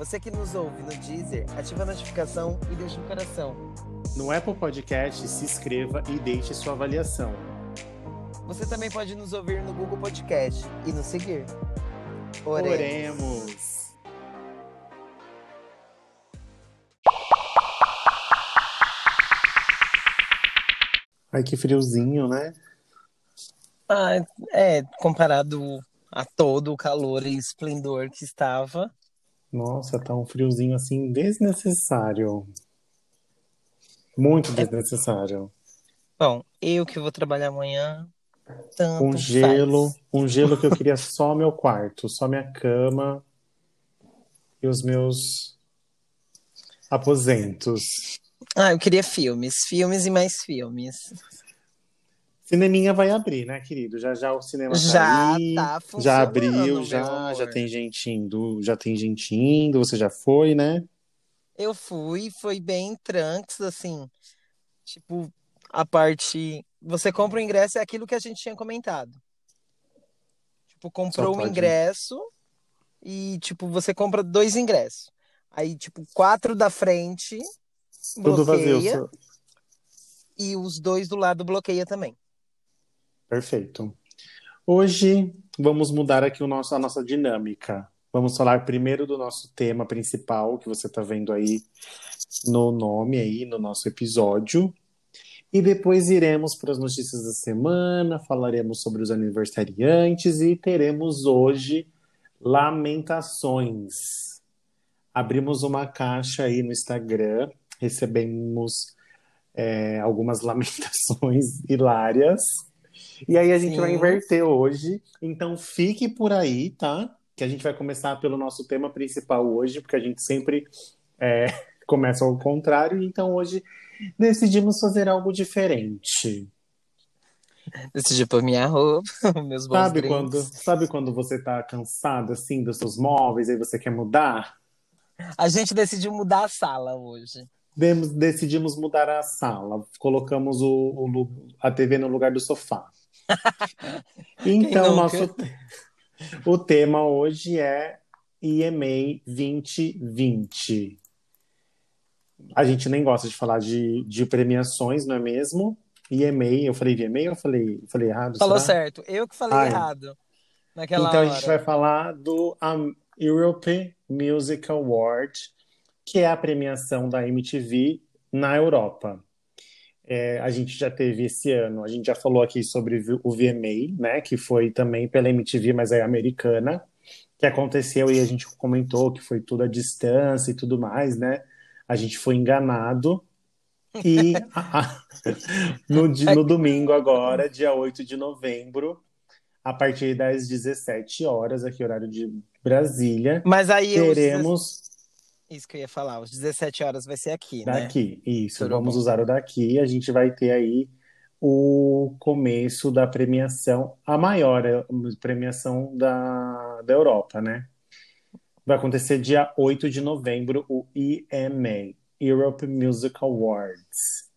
Você que nos ouve no Deezer, ativa a notificação e deixa um coração. No Apple Podcast, se inscreva e deixe sua avaliação. Você também pode nos ouvir no Google Podcast e nos seguir. Oremos. Oremos. Ai, que friozinho, né? Ah, é, comparado a todo o calor e esplendor que estava. Nossa, tá um friozinho assim desnecessário. Muito desnecessário. Bom, eu que vou trabalhar amanhã, tanto Um gelo, faz. um gelo que eu queria só meu quarto, só minha cama e os meus aposentos. Ah, eu queria filmes, filmes e mais filmes. Cineminha vai abrir, né, querido? Já já o cinema tá Já aí, tá funcionando, já abriu, já, já tem gente indo, já tem gente indo, você já foi, né? Eu fui, foi bem tranks, assim. Tipo, a parte. Você compra o ingresso, é aquilo que a gente tinha comentado. Tipo, comprou o pode- ingresso e, tipo, você compra dois ingressos. Aí, tipo, quatro da frente Tudo vazio. bloqueia e os dois do lado bloqueia também. Perfeito. Hoje vamos mudar aqui o nosso, a nossa dinâmica. Vamos falar primeiro do nosso tema principal, que você está vendo aí no nome aí, no nosso episódio. E depois iremos para as notícias da semana, falaremos sobre os aniversariantes e teremos hoje lamentações. Abrimos uma caixa aí no Instagram, recebemos é, algumas lamentações hilárias. E aí a gente Sim. vai inverter hoje. Então fique por aí, tá? Que a gente vai começar pelo nosso tema principal hoje, porque a gente sempre é, começa ao contrário. Então hoje decidimos fazer algo diferente. Decidi pôr minha roupa, meus bons Sabe drinks. quando, sabe quando você tá cansado assim dos seus móveis e você quer mudar? A gente decidiu mudar a sala hoje. Demos- decidimos mudar a sala, colocamos o, o a TV no lugar do sofá. Então, nosso o tema hoje é EMA 2020. A gente nem gosta de falar de, de premiações, não é mesmo? EMA, eu falei VMA ou eu falei, falei errado? Falou será? certo. Eu que falei Ai. errado. Naquela Então a hora. gente vai falar do um, Europe Music Award, que é a premiação da MTV na Europa. É, a gente já teve esse ano, a gente já falou aqui sobre o VMA, né, que foi também pela MTV, mas é americana, que aconteceu e a gente comentou que foi tudo à distância e tudo mais, né? A gente foi enganado. E no, no domingo agora, dia 8 de novembro, a partir das 17 horas, aqui horário de Brasília, Mas aí teremos Isso que eu ia falar, às 17 horas vai ser aqui, né? daqui. Isso, Tudo vamos bom. usar o daqui. A gente vai ter aí o começo da premiação, a maior eh, premiação da, da Europa, né? Vai acontecer dia 8 de novembro, o EMA, Europe Music Awards.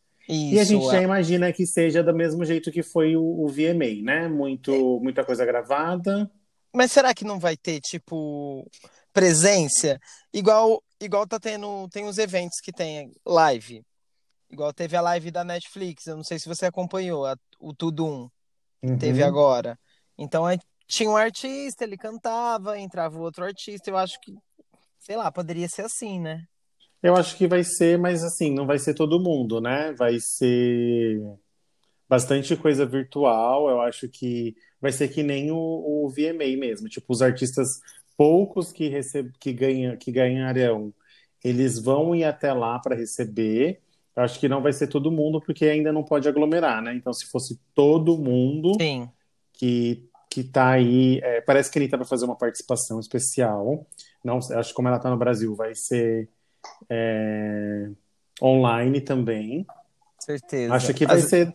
E a Isso, gente já a- imagina que seja do mesmo jeito que foi o, o VMA, né? Muito, muita coisa gravada. Mas será que não vai ter, tipo, presença? Igual, igual tá tendo, tem os eventos que tem live. Igual teve a live da Netflix, eu não sei se você acompanhou, a- o Tudum, Uhum. teve agora. Então aí tinha um artista, ele cantava, entrava o outro artista, eu acho que, sei lá, poderia ser assim, né? Eu acho que vai ser, mas assim, não vai ser todo mundo, né? Vai ser bastante coisa virtual. Eu acho que vai ser que nem o, o VMA mesmo. Tipo, os artistas poucos que, receb... que, ganha... que ganharão, eles vão ir até lá para receber. Eu acho que não vai ser todo mundo, porque ainda não pode aglomerar, né? Então, se fosse todo mundo Sim. que que tá aí. é, parece que ele tá para fazer uma participação especial. Não, acho que como ela tá no Brasil, vai ser é, online também. Certeza. Acho que vai As- ser,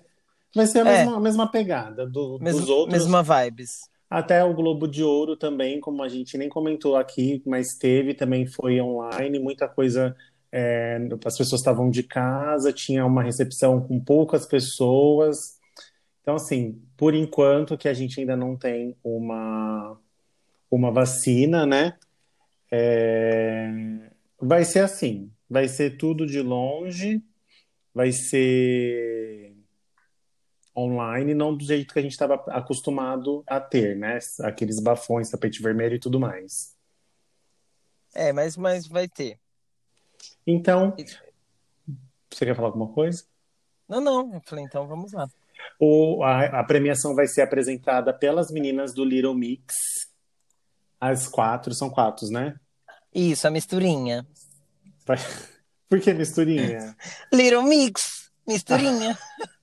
vai ser a É. mesma, a mesma pegada do- Mesmo- dos outros. mesma vibes. Até o Globo de Ouro também, como a gente nem comentou aqui, mas teve, também foi online, muita coisa. é, as pessoas estavam de casa, tinha uma recepção com poucas pessoas. Então, assim, por enquanto que a gente ainda não tem uma, uma vacina, né? É, vai ser assim, vai ser tudo de longe, vai ser online, não do jeito que a gente estava acostumado a ter, né? Aqueles bafões, tapete vermelho e tudo mais. É, mas, mas vai ter. Então, você quer falar alguma coisa? Não, não. Eu falei, então vamos lá. O, a, a premiação vai ser apresentada pelas meninas do Little Mix. As quatro, são quatro, né? Isso, a misturinha. Por que misturinha? Little Mix. Misturinha.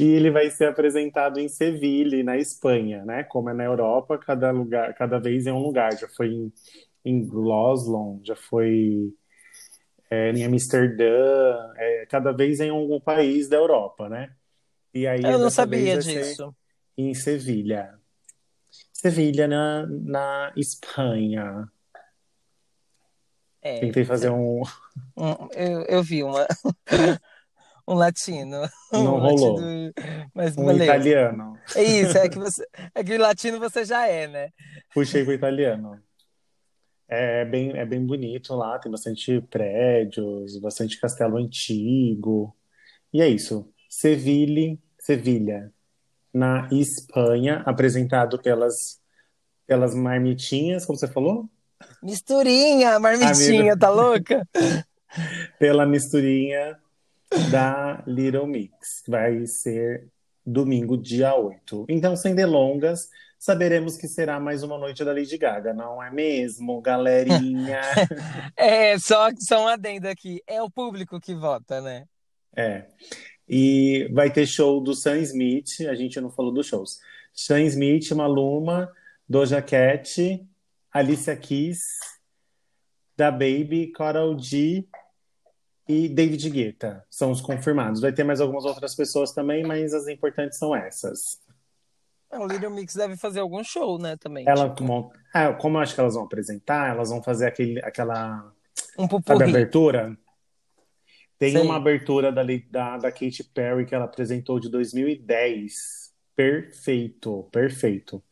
E ele vai ser apresentado em Sevilha, na Espanha, né? Como é na Europa, cada lugar, cada vez é um lugar. Já foi em, em Oslo, já foi é, em Amsterdã, é, cada vez em algum país da Europa, né? E aí Eu não sabia disso. em Sevilha. Sevilha na, na Espanha. É, Tentei fazer um. um- eu, eu vi uma, um latino. Não Um rolou. latino, mas Um beleza. italiano. É isso, é que você, é que latino você já é, né? Puxei pro italiano. É bem, é bem bonito lá, tem bastante prédios, bastante castelo antigo. E é isso. Sevilha, Sevilha, na Espanha, apresentado pelas, pelas marmitinhas, como você falou? Misturinha, marmitinha, Amigo. tá louca? Pela misturinha da Little Mix, vai ser domingo, dia 8. Então, sem delongas, saberemos que será mais uma noite da Lady Gaga, não é mesmo, galerinha? É, só, só um adendo aqui. É o público que vota, né? É. E vai ter show do Sam Smith, a gente não falou dos shows. Sam Smith, Maluma, Doja Cat, Alicia Keys, Da Baby, Karol G e David Guetta. São os confirmados. Vai ter mais algumas outras pessoas também, mas as importantes são essas. Ah, O Little Mix deve fazer algum show, né, também. Ela, tipo, como, ah, como eu acho que elas vão apresentar, elas vão fazer aquele, aquela um Sabe abertura? Tem Sei. uma abertura da, da, da Katy Perry que ela apresentou de 2010. Perfeito, perfeito.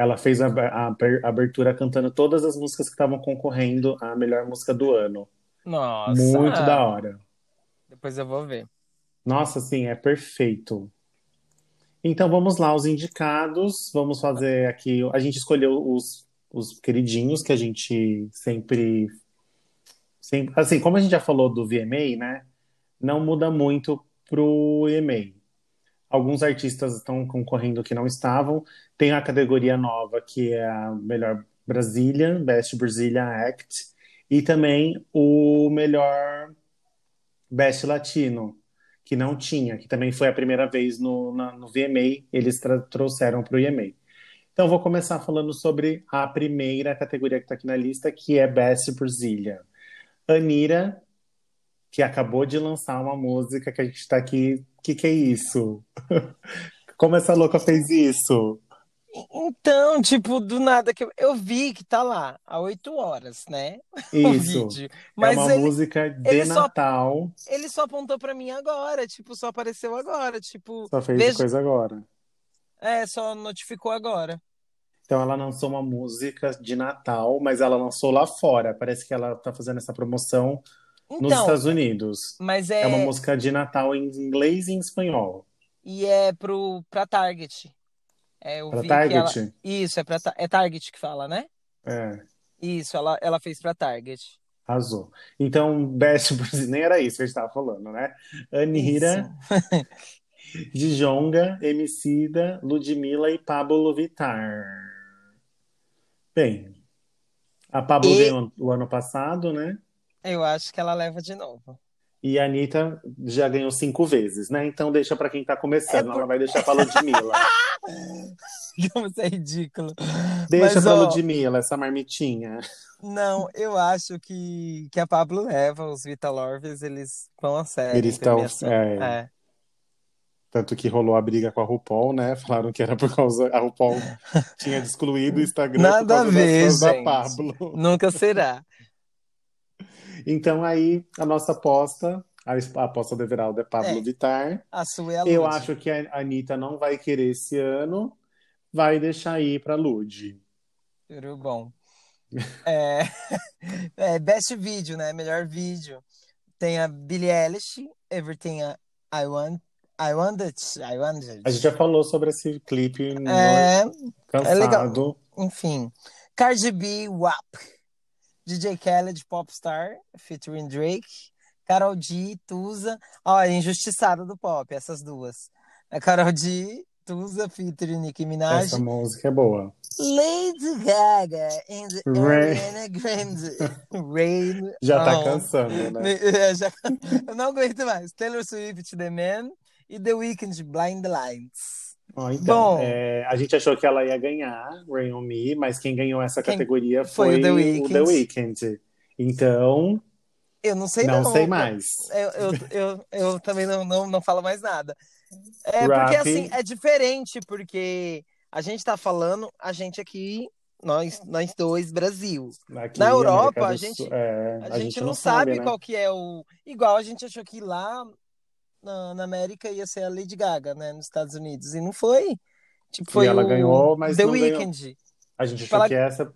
Ela fez a, a a abertura cantando todas as músicas que estavam concorrendo à melhor música do ano. Nossa. Muito da hora. Depois eu vou ver. Nossa, sim, é perfeito. Então vamos lá, os indicados. Vamos fazer aqui. A gente escolheu os, os queridinhos que a gente sempre, sempre. Assim, como a gente já falou do VMA, né? Não muda muito pro EMA. Alguns artistas estão concorrendo que não estavam. Tem a categoria nova, que é a melhor Brazilian, Best Brazilian Act. E também o melhor Best Latino, que não tinha, que também foi a primeira vez no, na- no VMA, eles trouxeram para o EMA. Então, vou começar falando sobre a primeira categoria que está aqui na lista, que é Best Brazilian. Anira, que acabou de lançar uma música que a gente está aqui. O que, que é isso? Como essa louca fez isso? Então, tipo, do nada que eu, eu vi que tá lá há oito horas, né? O Isso. vídeo. É Mas uma ele, música de ele só- Natal. ele só apontou pra mim agora, tipo, só apareceu agora, tipo, Só fez veja- coisa agora. é, só notificou agora. Então ela lançou uma música de Natal, mas ela lançou lá fora. Parece que ela tá fazendo essa promoção nos Então, Estados Unidos. mas É é, uma música de Natal em inglês e em espanhol. e é pro pra Target. É, eu Pra que ela, Target? isso é para é Target que fala, né? É, Isso, ela, ela fez pra Target. arrasou. Então, Best Brazilian, nem era isso que a gente tava falando, né? Anira, Djonga, Emicida, Ludmilla e Pablo Vittar. Bem, a Pablo E- ganhou o ano passado, né? Eu acho que ela leva de novo. E a Anitta já ganhou cinco vezes, né? Então deixa pra quem tá começando. É por- Ela vai deixar pra Ludmilla. Como isso é ridículo. Deixa Mas, pra ó, Ludmilla, essa marmitinha. Não, eu acho que, que a Pablo leva, os Vital Lorves, eles vão a sério Eles estão. é, É. tanto que rolou a briga com a RuPaul, né? Falaram que era por causa. A RuPaul tinha excluído o Instagram por Nada a causa das ver, fãs da gente. Pablo. Nunca será. Então aí a nossa aposta, a aposta do Everaldo é Pablo É. Vittar. A sua é a Eu Lud. acho que a Anitta não vai querer esse ano, vai deixar ir pra Lud. Tudo bom. É, é, best vídeo, né? Melhor vídeo. Tem a Billie Eilish, Everything I Want, I Want It, I Want It. A gente já falou sobre esse clipe É, é legal. cansado. enfim. Cardi B, WAP. DJ Khaled, Popstar, featuring Drake. Carol D, Tusa. Ó, a injustiçada do pop, essas duas. A Carol D, Tusa, featuring Nicki Minaj. Essa música é boa. Lady Gaga and Rain. Ariana Grande. Rain Já tá on. cansando, né? É, já- Eu não aguento mais. Taylor Swift, The Man. E The Weeknd, Blind Lines. Ó, então, Bom. é, a gente achou que ela ia ganhar, Rain on Me, mas quem ganhou essa Quem categoria foi foi, o The Weeknd. The Weeknd. Então, Eu não sei não não. sei mais. Eu, eu, eu, eu também não, não, não falo mais nada. É Rap. porque assim, é diferente, porque a gente tá falando, a gente aqui, nós, nós dois, Brasil. Aqui, Na Europa, a gente- é, A, gente, não sabe, qual que é o. Igual a gente achou que lá na, na América ia ser a Lady Gaga, né? Nos Estados Unidos. E não foi. Tipo, foi ela o ganhou, mas The não ganhou. Weeknd. A gente achou Ela- que essa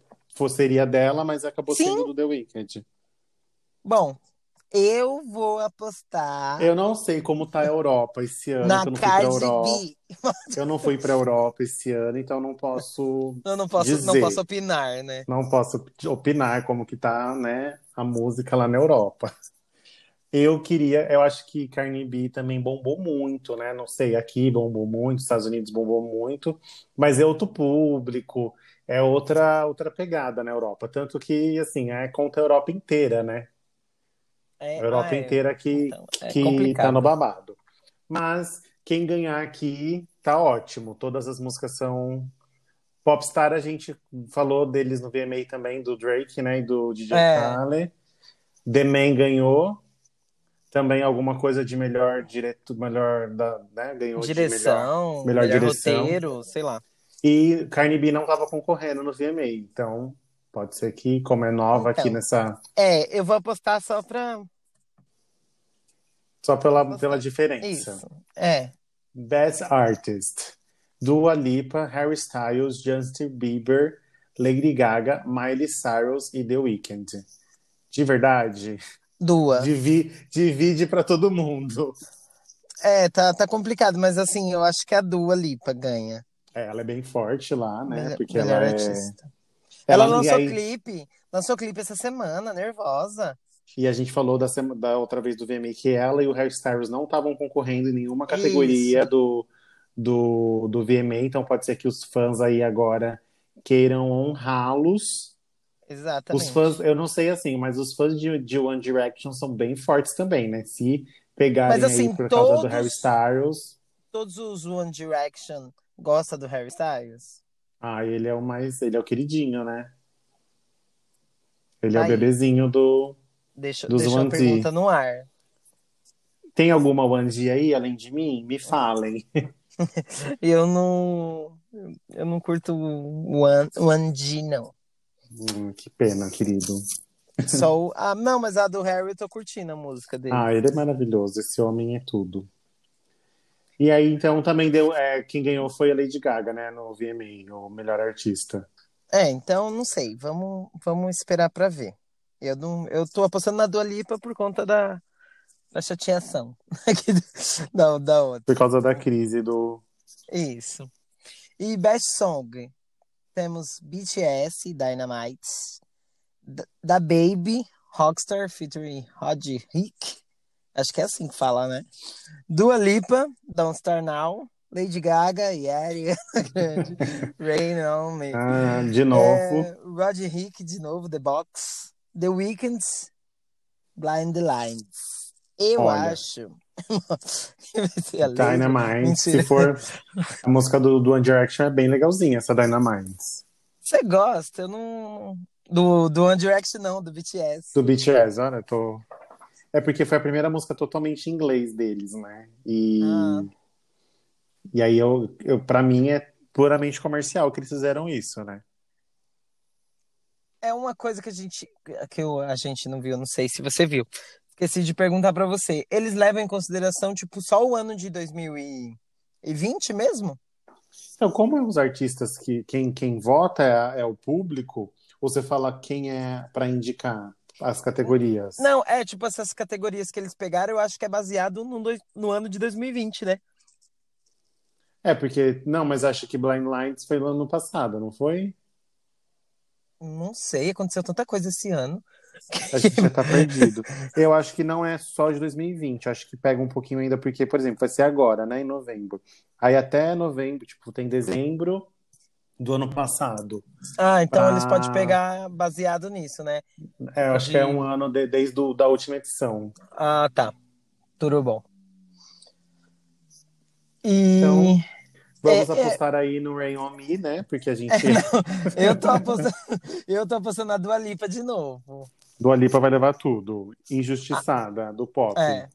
seria dela, mas acabou Sim. sendo do The Weeknd. Bom, eu vou apostar Eu não sei como tá a Europa esse ano, na eu não fui pra Cardi Europa. B. Eu não fui pra Europa esse ano, então não posso Eu não posso, não Dizer. posso opinar, né? não posso opinar como que tá, né, a música lá na Europa. Eu queria, eu acho que Cardi B também bombou muito, né? Não sei, aqui bombou muito, Estados Unidos bombou muito, mas é outro público, é outra outra pegada na Europa, tanto que assim, é contra a Europa inteira, né? É, A Europa ah, é. inteira que Então, é que complicado. tá no babado. Mas quem ganhar aqui tá ótimo. Todas as músicas são Popstar, a gente falou deles no VMA também, do Drake, né, e do DJ É. Khaled. The Man ganhou. Também alguma coisa de melhor direto, melhor da, né, ganhou de melhor. Direção, melhor melhor direção. roteiro, sei lá. E Cardi B não tava concorrendo no VMA, então pode ser que, como é nova aqui Então. nessa, É, eu vou apostar só pra só pela, pela diferença. isso. É. Best Artist: Dua Lipa, Harry Styles, Justin Bieber, Lady Gaga, Miley Cyrus e The Weeknd. De verdade, Duas. divi- divide para todo mundo. É, tá, tá complicado, mas assim, eu acho que a Dua Lipa ganha. É, ela é bem forte lá, né? Melhor, Porque melhor ela é. artista. Ela, e lançou aí- clipe, lançou clipe essa semana, nervosa. E a gente falou da, sema- da outra vez do VMA que ela e o Harry Styles não estavam concorrendo em nenhuma categoria Isso. do, do, do VMA, então pode ser que os fãs aí agora queiram honrá-los. Exatamente. Os fãs, eu não sei assim, mas os fãs de, de One Direction são bem fortes também, né? Se pegarem Mas, assim, aí por causa do todos- Harry Styles, Todos os One Direction gostam do Harry Styles? ah, ele é o mais, ele é o queridinho, né? Ele é o Aí. bebezinho do. Deixa, Dos deixa a D. pergunta no ar. Tem alguma One D aí, além de mim? Me falem. Eu não. Eu não curto One, One G, não. Hum, que pena, querido. Só o, ah, não, mas a do Harry eu tô curtindo a música dele. Ah, ele é maravilhoso. Esse homem é tudo. E aí, então, também deu. É, quem ganhou foi a Lady Gaga, né? No VMA, o melhor artista. É, então não sei. Vamos, vamos esperar pra ver. Eu não, eu tô apostando na Dua Lipa por conta da, da chateação da, da outra. Por causa da crise do. Isso. E Best Song temos BTS, Dynamite, da, Baby, Rockstar featuring Hodge Rick. Acho que é assim que fala, né? Dua Lipa, Don't Star Now, Lady Gaga e Ariana Grande, Rain On Me. Ah, de novo. É, Roger Rick de novo, The Box. The Weeknd, Blind Lines. Eu Olha. acho. Dynamite, se for a música do, do One Direction é bem legalzinha, essa Dynamite. Você gosta? Eu não. Do, do One Direction, não, do BTS. Do BTS, olha, eu tô. É porque foi a primeira música totalmente em inglês deles, né? E, Ah. e aí eu, eu, pra mim é puramente comercial que eles fizeram isso, né? É uma coisa que a gente que eu, a gente não viu, não sei se você viu. Esqueci de perguntar pra você. Eles levam em consideração tipo só o ano de 2020 mesmo? Então, como é os artistas que quem, quem vota é, é o público, você fala quem é pra indicar as categorias? Não, é tipo essas categorias que eles pegaram, eu acho que é baseado no, dois- no ano de 2020, né? É, porque. Não, mas acho que Blind Lights foi no ano passado, não foi? Não sei, aconteceu tanta coisa esse ano. A gente já tá perdido. Eu acho que não é só de 2020, acho que pega um pouquinho ainda, porque, por exemplo, vai ser agora, né, em novembro. Aí até novembro, tipo, tem dezembro do ano passado. Ah, então Pra- eles podem pegar baseado nisso, né? É, eu acho que é um ano de- desde o, da última edição. Ah, tá. Tudo bom. E Então, Vamos É, é. apostar aí no Rain On Me, né? Porque a gente. eu tô apostando, eu tô apostando na Dua Lipa de novo. Dua Lipa vai levar tudo. Injustiçada, do pop. É.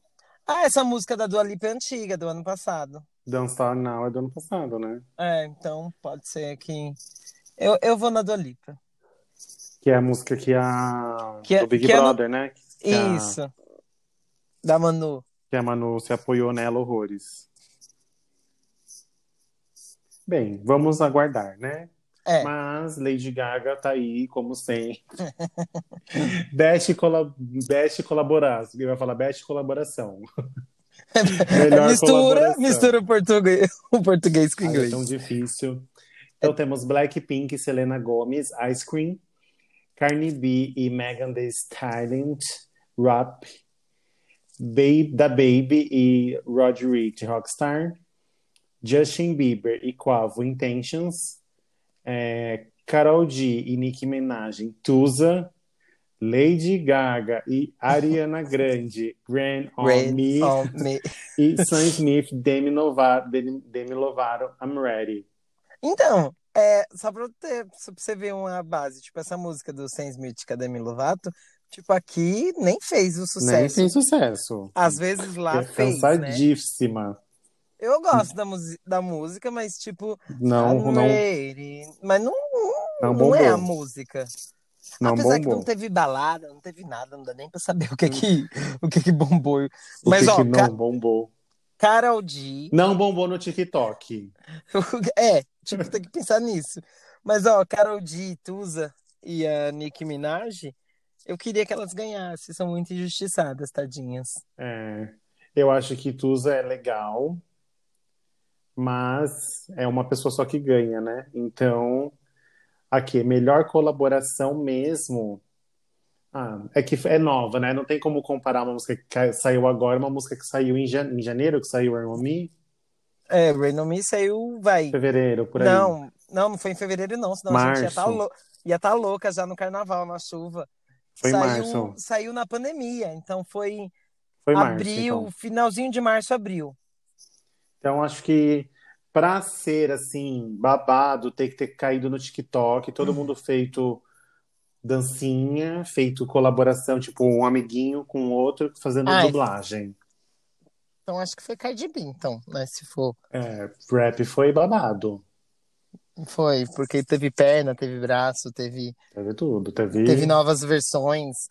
Ah, essa música da Dua Lipa é antiga, do ano passado. Dance Star Now é do ano passado, né? É, então pode ser que. Eu, eu vou na Dua Lipa. Que é a música que a. Que é- do Big que é no- Brother, né? Que a- Isso. Da Manu. que a Manu se apoiou nela horrores. Bem, vamos aguardar, né? É. Mas Lady Gaga tá aí, como sempre. Best, cola... Best colaborar. Ele vai falar Best colaboração. Melhor mistura, colaboração. mistura o português, o português com o Ai, é inglês. tão difícil. Então temos Blackpink, Selena Gomez, Ice Cream, Cardi B e Megan Thee Stallion, Rap, Babe, da Baby e Roddy Ricch, Rockstar, Justin Bieber e Quavo, Intentions, é, Karol G e Nicki Minaj, Tusa, Lady Gaga e Ariana Grande, Rain on Me, on me. e Sam Smith, Demi, Nova- Demi, Demi Lovato, I'm Ready. Então, é, só pra, ter, só pra você ver uma base, tipo, essa música do Sam Smith com a Demi Lovato, tipo, aqui nem fez o Nem sucesso. tem sucesso. Às vezes lá é fez, né? Eu gosto da, musi- da música, mas tipo, Não, I'm não, ready. Mas não, não não é a música. Não Apesar que bombou. não teve balada, não teve nada, não dá nem pra saber o que que, o que, que bombou. O Mas, que ó, que não Ca- bombou? Carol G. Não bombou no TikTok. É, tipo, tem que pensar nisso. Mas, ó, Carol G, Tusa e a Nicki Minaj, eu queria que elas ganhassem. São muito injustiçadas, tadinhas. É, eu acho que Tusa é legal, mas é uma pessoa só que ganha, né? Então, aqui, melhor colaboração mesmo. Ah, é que é nova, né? Não tem como comparar uma música que saiu agora, uma música que saiu em, jan- em janeiro, que saiu Rain On Me, É, Rain On Me saiu, vai. fevereiro, por aí. Não, não, não foi em fevereiro, não. Senão a gente ia estar Março. ia tá louca já no carnaval, na chuva. Foi saiu, março. saiu na pandemia, então foi Foi março, abril, então. finalzinho de março, abril. Então, acho que pra ser assim, babado, ter que ter caído no TikTok, todo mundo feito dancinha, feito colaboração, tipo um amiguinho com o outro, fazendo Ai. dublagem. Então acho que foi Cardi B, então, né? Se for. É, rap foi babado. Foi, porque teve perna, teve braço, teve, Teve tudo. Teve, teve novas versões.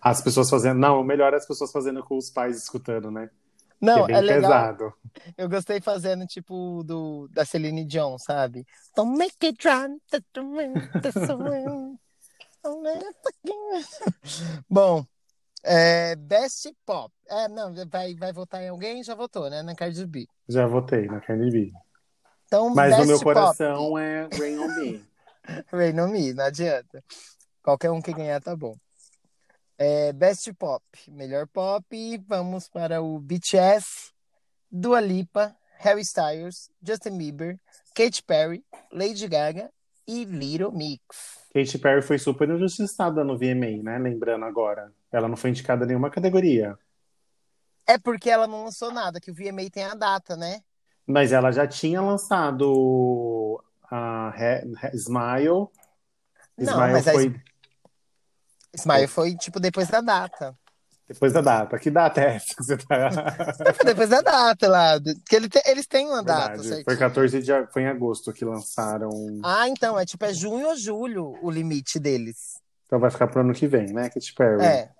as pessoas fazendo. Não, o melhor é as pessoas fazendo com os pais escutando, né? Que Não, é é legal. pesado. Eu gostei fazendo, tipo, do, da Celine Dion, sabe? Don't make it run. Bom, é, Best Pop. É, não, vai, vai votar em alguém? Já votou, né? Na Cardi B. Já votei na Cardi B. Então, Mas Best no meu Pop. coração é Rain On Me. Rain on Me, não adianta. Qualquer um que ganhar tá bom. É, Best Pop, melhor pop, vamos para o BTS, Dua Lipa, Harry Styles, Justin Bieber, Katy Perry, Lady Gaga e Little Mix. Katy Perry foi super injustiçada no VMA, né? Lembrando agora. Ela não foi indicada em nenhuma categoria. É porque ela não lançou nada, que o VMA tem a data, né? Mas ela já tinha lançado a He- He- Smile. Não, Smile mas a Smile foi, tipo, depois da data. depois da data. Que data é essa que você tá? Depois da data lá. Que ele te- eles têm uma data, Verdade. certinho. Foi 14 de foi em agosto que lançaram. Ah, então, é tipo, é junho ou julho o limite deles. Então vai ficar pro ano que vem, né? Katy Perry. É.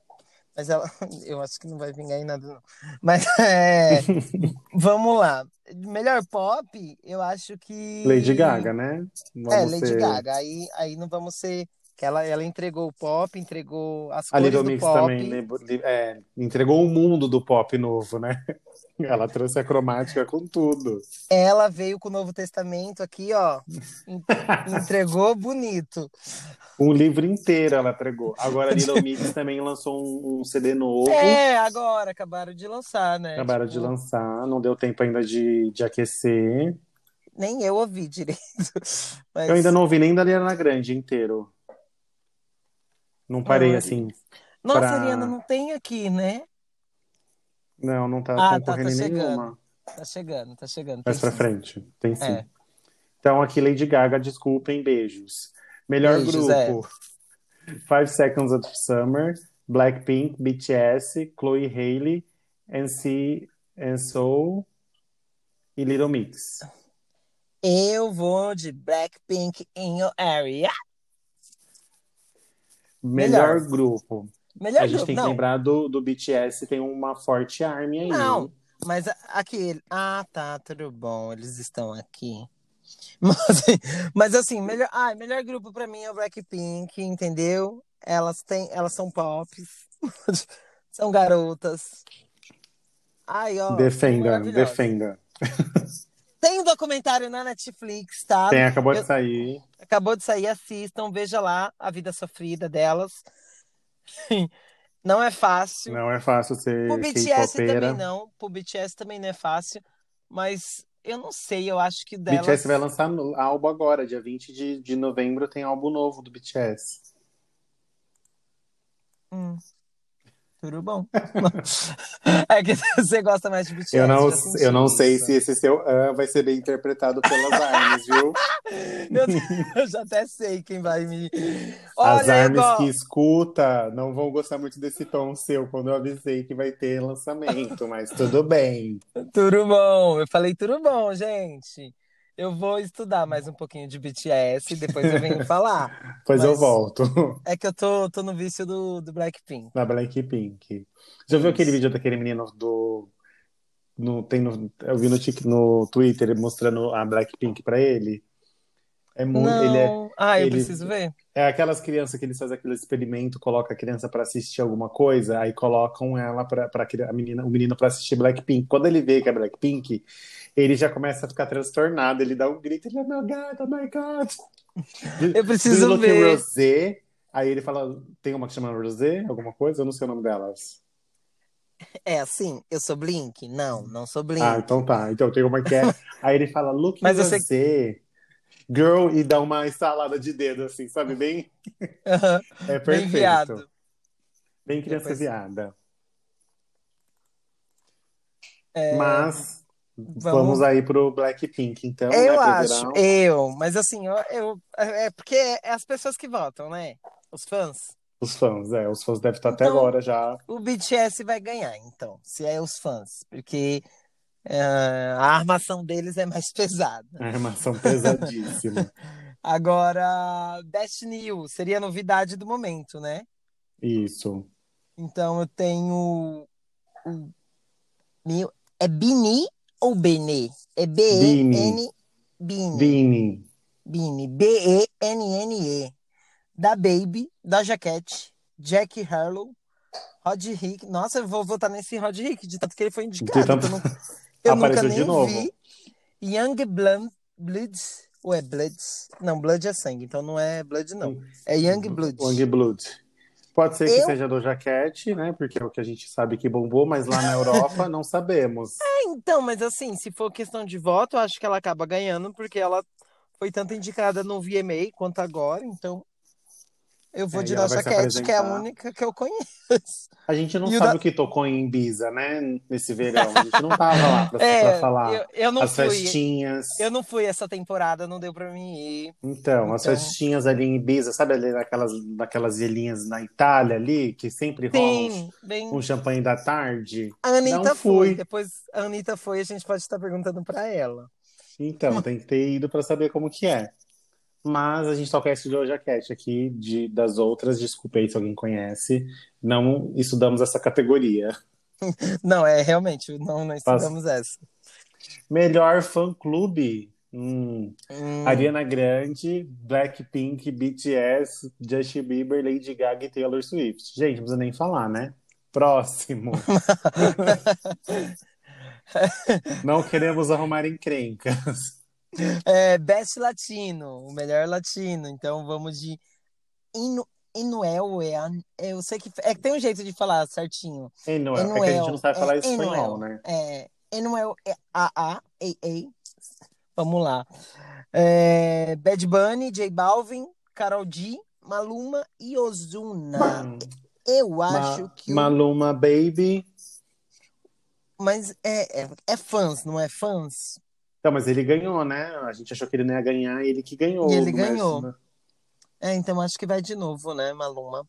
Mas ela, eu acho que não vai vingar em nada, não. Mas é. vamos lá. Melhor pop, eu acho que. Lady Gaga, né? É, Vamos Lady ser- Gaga. Aí, aí não vamos ser. Que ela, ela entregou o pop, entregou as Little do Mix pop. também é, entregou o mundo do pop novo, né? Ela trouxe a cromática com tudo. Ela veio com o Novo Testamento aqui, ó. en- entregou bonito. Um livro inteiro ela entregou. Agora a Little Mix também lançou um, um CD novo. É, agora, acabaram de lançar, né? Acabaram Tipo, de lançar, não deu tempo ainda de, de aquecer. Nem eu ouvi direito. Mas... Eu ainda não ouvi nem da Ariana Grande inteiro. Não parei assim. Nossa, pra- Ariana, não tem aqui, né? Não, não tá Ah, tá, concorrendo tá chegando. nenhuma. Tá chegando, tá chegando. Mais pra sim. frente. Tem sim. É. Então aqui Lady Gaga, desculpem, beijos. Melhor Beijos, é. grupo. Five Seconds of Summer, Blackpink, BTS, Chloe Haley, NC and Soul e Little Mix. Eu vou de Blackpink in your area. Melhor, Melhor. grupo. Melhor A gente grupo. tem que não, lembrar do, do BTS, tem uma forte army aí. não. Mas aqui. Ah, tá, tudo bom. Eles estão aqui. Mas, mas assim, melhor, ah, melhor grupo pra mim é o Blackpink, entendeu? Elas têm, elas são pop, são garotas. Ai, ó, Defenda, defenda. Tem um documentário na Netflix, tá? Tem, acabou de sair. Acabou de sair, assistam, veja lá a vida sofrida delas. Não é fácil. Não é fácil ser Pro BTS também não. Pro BTS também não é fácil. Mas eu não sei, eu acho que o delas. BTS vai lançar álbum agora, dia 20 de, de novembro tem álbum novo do BTS. Hum. Tudo bom. É que você gosta mais de BTS. Eu não, eu não sei se esse seu ah vai ser bem interpretado pelas armas, viu? Eu, eu já até sei quem vai me. As Olha, armas igual. que escuta não vão gostar muito desse tom seu quando eu avisei que vai ter lançamento, mas tudo bem. Tudo bom. Eu falei tudo bom, gente. Eu vou estudar mais um pouquinho de BTS e depois eu venho falar. Pois eu volto É que eu tô, tô no vício do, do Blackpink. na Blackpink. Já viu Isso. aquele vídeo daquele menino do. No, tem no, eu vi no, no Twitter mostrando a Blackpink pra ele. É muito. Não. Ele é, Ah, eu ele- preciso ver. é aquelas crianças que eles fazem aquele experimento, coloca a criança pra assistir alguma coisa, aí colocam ela para a menina, o menino pra assistir Blackpink. Quando ele vê que é Blackpink, ele já começa a ficar transtornado, ele dá um grito, ele é meu God, oh my God. Eu preciso look ver. Rosé. Aí ele fala, tem uma que chama Rosé, alguma coisa? Eu não sei o nome delas. É assim, eu sou Blink? Não, não sou Blink. Ah, então tá. Então tem uma que é. Aí ele fala, look Mas Rosé. Girl, e dá uma estalada de dedo, assim, sabe? Bem. Aham, É Bem perfeito. viado. Bem criança Depois- viada. É, Mas vamos- vamos aí pro Blackpink, então, né? Eu pro acho, eu, mas assim, eu, eu- é porque é as pessoas que votam, né? Os fãs. Os fãs, é. Os fãs devem estar até Então- agora já. O BTS vai ganhar, então, se é os fãs, porque é, a armação deles é mais pesada. A armação pesadíssima. Agora, Destiny U seria a novidade do momento, né? Isso. Então eu tenho o meu é Bini ou Benê? É B E N Bini. Bini, B E N N E. Da Baby, da Jaquette, Jack Harlow, Rod Rick. Nossa, eu vou votar nesse Rod Rick, de tanto que ele foi indicado. De tanto- Eu, não- eu nunca Apareceu nem de novo. vi. Young Blood, Bloods, ou é Bloods? Não, Blood é sangue, então não é Blood, não. É Young Blood. Young Blood. Pode ser que Eu- seja do Jaquete, né? Porque é o que a gente sabe que bombou, mas lá na Europa não sabemos. Então, mas assim, se for questão de voto, eu acho que ela acaba ganhando, porque ela foi tanto indicada no VMA quanto agora, então eu vou É, de Doja Cat, que é a única que eu conheço. A gente não E o sabe da- o que tocou em Ibiza, né? Nesse verão. A gente não tava lá pra, É, pra falar. eu, eu não As fui. festinhas. Eu não fui essa temporada, não deu pra mim ir. Então, as Então- festinhas ali em Ibiza, sabe ali naquelas, naquelas ilhinhas na Itália ali, que sempre rola um, Sim, bem. um champanhe da tarde? A Anitta não foi. fui. Depois a Anitta foi, a gente pode estar perguntando pra ela. Então, tem que ter ido pra saber como que é. Mas a gente só conhece Doja Cat aqui, de, das outras, desculpei se alguém conhece. Não estudamos essa categoria. Não, é realmente, não, não estudamos essa. Melhor fã-clube. Hum, Hum, Ariana Grande, Blackpink, BTS, Justin Bieber, Lady Gaga e Taylor Swift. Gente, não precisa nem falar, né? Próximo. Não queremos arrumar encrencas. é, Best Latino, o melhor latino. Então vamos de Inu, Inuel. É, a- eu sei que é que tem um jeito de falar certinho. Ei, não, é porque a gente não sabe falar é espanhol, Enuel, né? É, Enuel é A-A-A-A. Vamos lá. É, Bad Bunny, J Balvin, Karol G, Maluma e Ozuna. Hum, Eu acho Ma- que. o- Maluma Baby. Mas é, é, é fãs, não é fãs? Então, mas ele ganhou, né? A gente achou que ele não ia ganhar, ele que ganhou. E ele mas- ganhou. É, então acho que vai de novo, né, Maluma?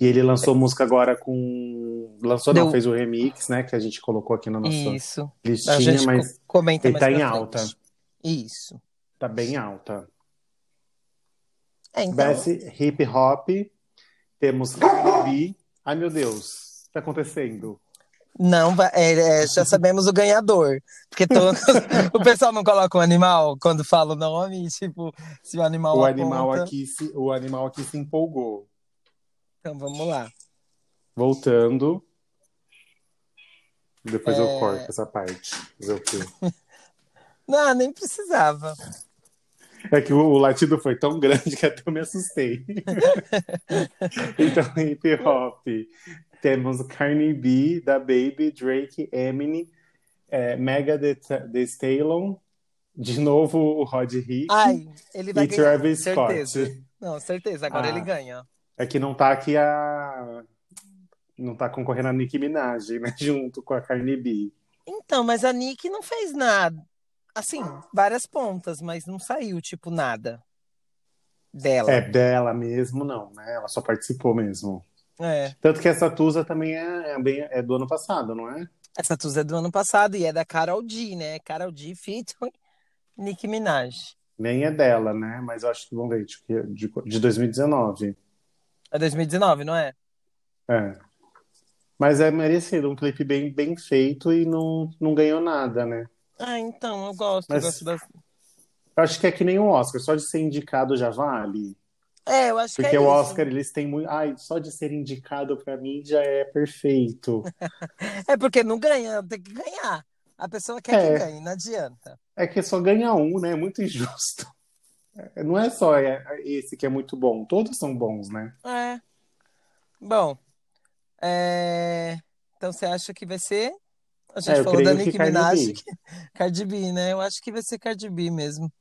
E ele lançou música agora com. Lançou, não, Deu- fez o remix, né? Que a gente colocou aqui na nossa Isso. A listinha, gente mas co- comenta ele tá em alta. Isso. Tá bem alta. É, então. Best Hip Hop. Temos Cardi B. Ai, meu Deus. O que tá acontecendo? Não, é, é, já sabemos o ganhador. Porque todos, o pessoal não coloca o animal quando fala o nome, tipo, se o animal O aponta. animal, aqui se, o animal aqui se empolgou. Então vamos lá. Voltando. Depois eu É. corto essa parte. Fazer o quê? Não, nem precisava. É que o, o latido foi tão grande que até eu me assustei. então, hip hop. Temos Cardi B, da Baby, Drake, Eminem, é, Mega The, The Stallion, de novo o Rod Rick Ai, ele vai e ganhar. Travis certeza. Scott. Não, certeza. Agora Ah. ele ganha. É que não tá aqui a. Não tá concorrendo a Nicki Minaj, né? Junto com a Cardi B. Então, mas a Nick não fez nada. Assim, várias pontas, mas não saiu, tipo, nada dela. É, dela mesmo, não, né? Ela só participou mesmo. É. Tanto que essa Tusa também é, é, bem, é do ano passado, não é? Essa Tusa é do ano passado e é da Carol D, né? Carol D feat Nicki Minaj. Nem é dela, né? Mas eu acho que vamos ver, tipo, de, de 2019. É 2019, não é? É. Mas é merecido, um clipe bem, bem feito e não, não ganhou nada, né? Ah, então, eu gosto, Mas- eu gosto das... Eu acho que é que nem o Oscar, só de ser indicado já vale. É, eu acho que Porque é o isso. Oscar, eles têm muito. Ai, só de ser indicado pra mim já é perfeito. É porque não ganha, tem que ganhar. A pessoa quer É. que ganhe, não adianta. É que só ganha um, né? É muito injusto. É, Não é só é- esse que é muito bom, todos são bons, né? É. Bom, é... então você acha que vai ser? A gente É, falou da que Nicki Cardi Minaj, B. que- Cardi B, né? Eu acho que vai ser Cardi B mesmo.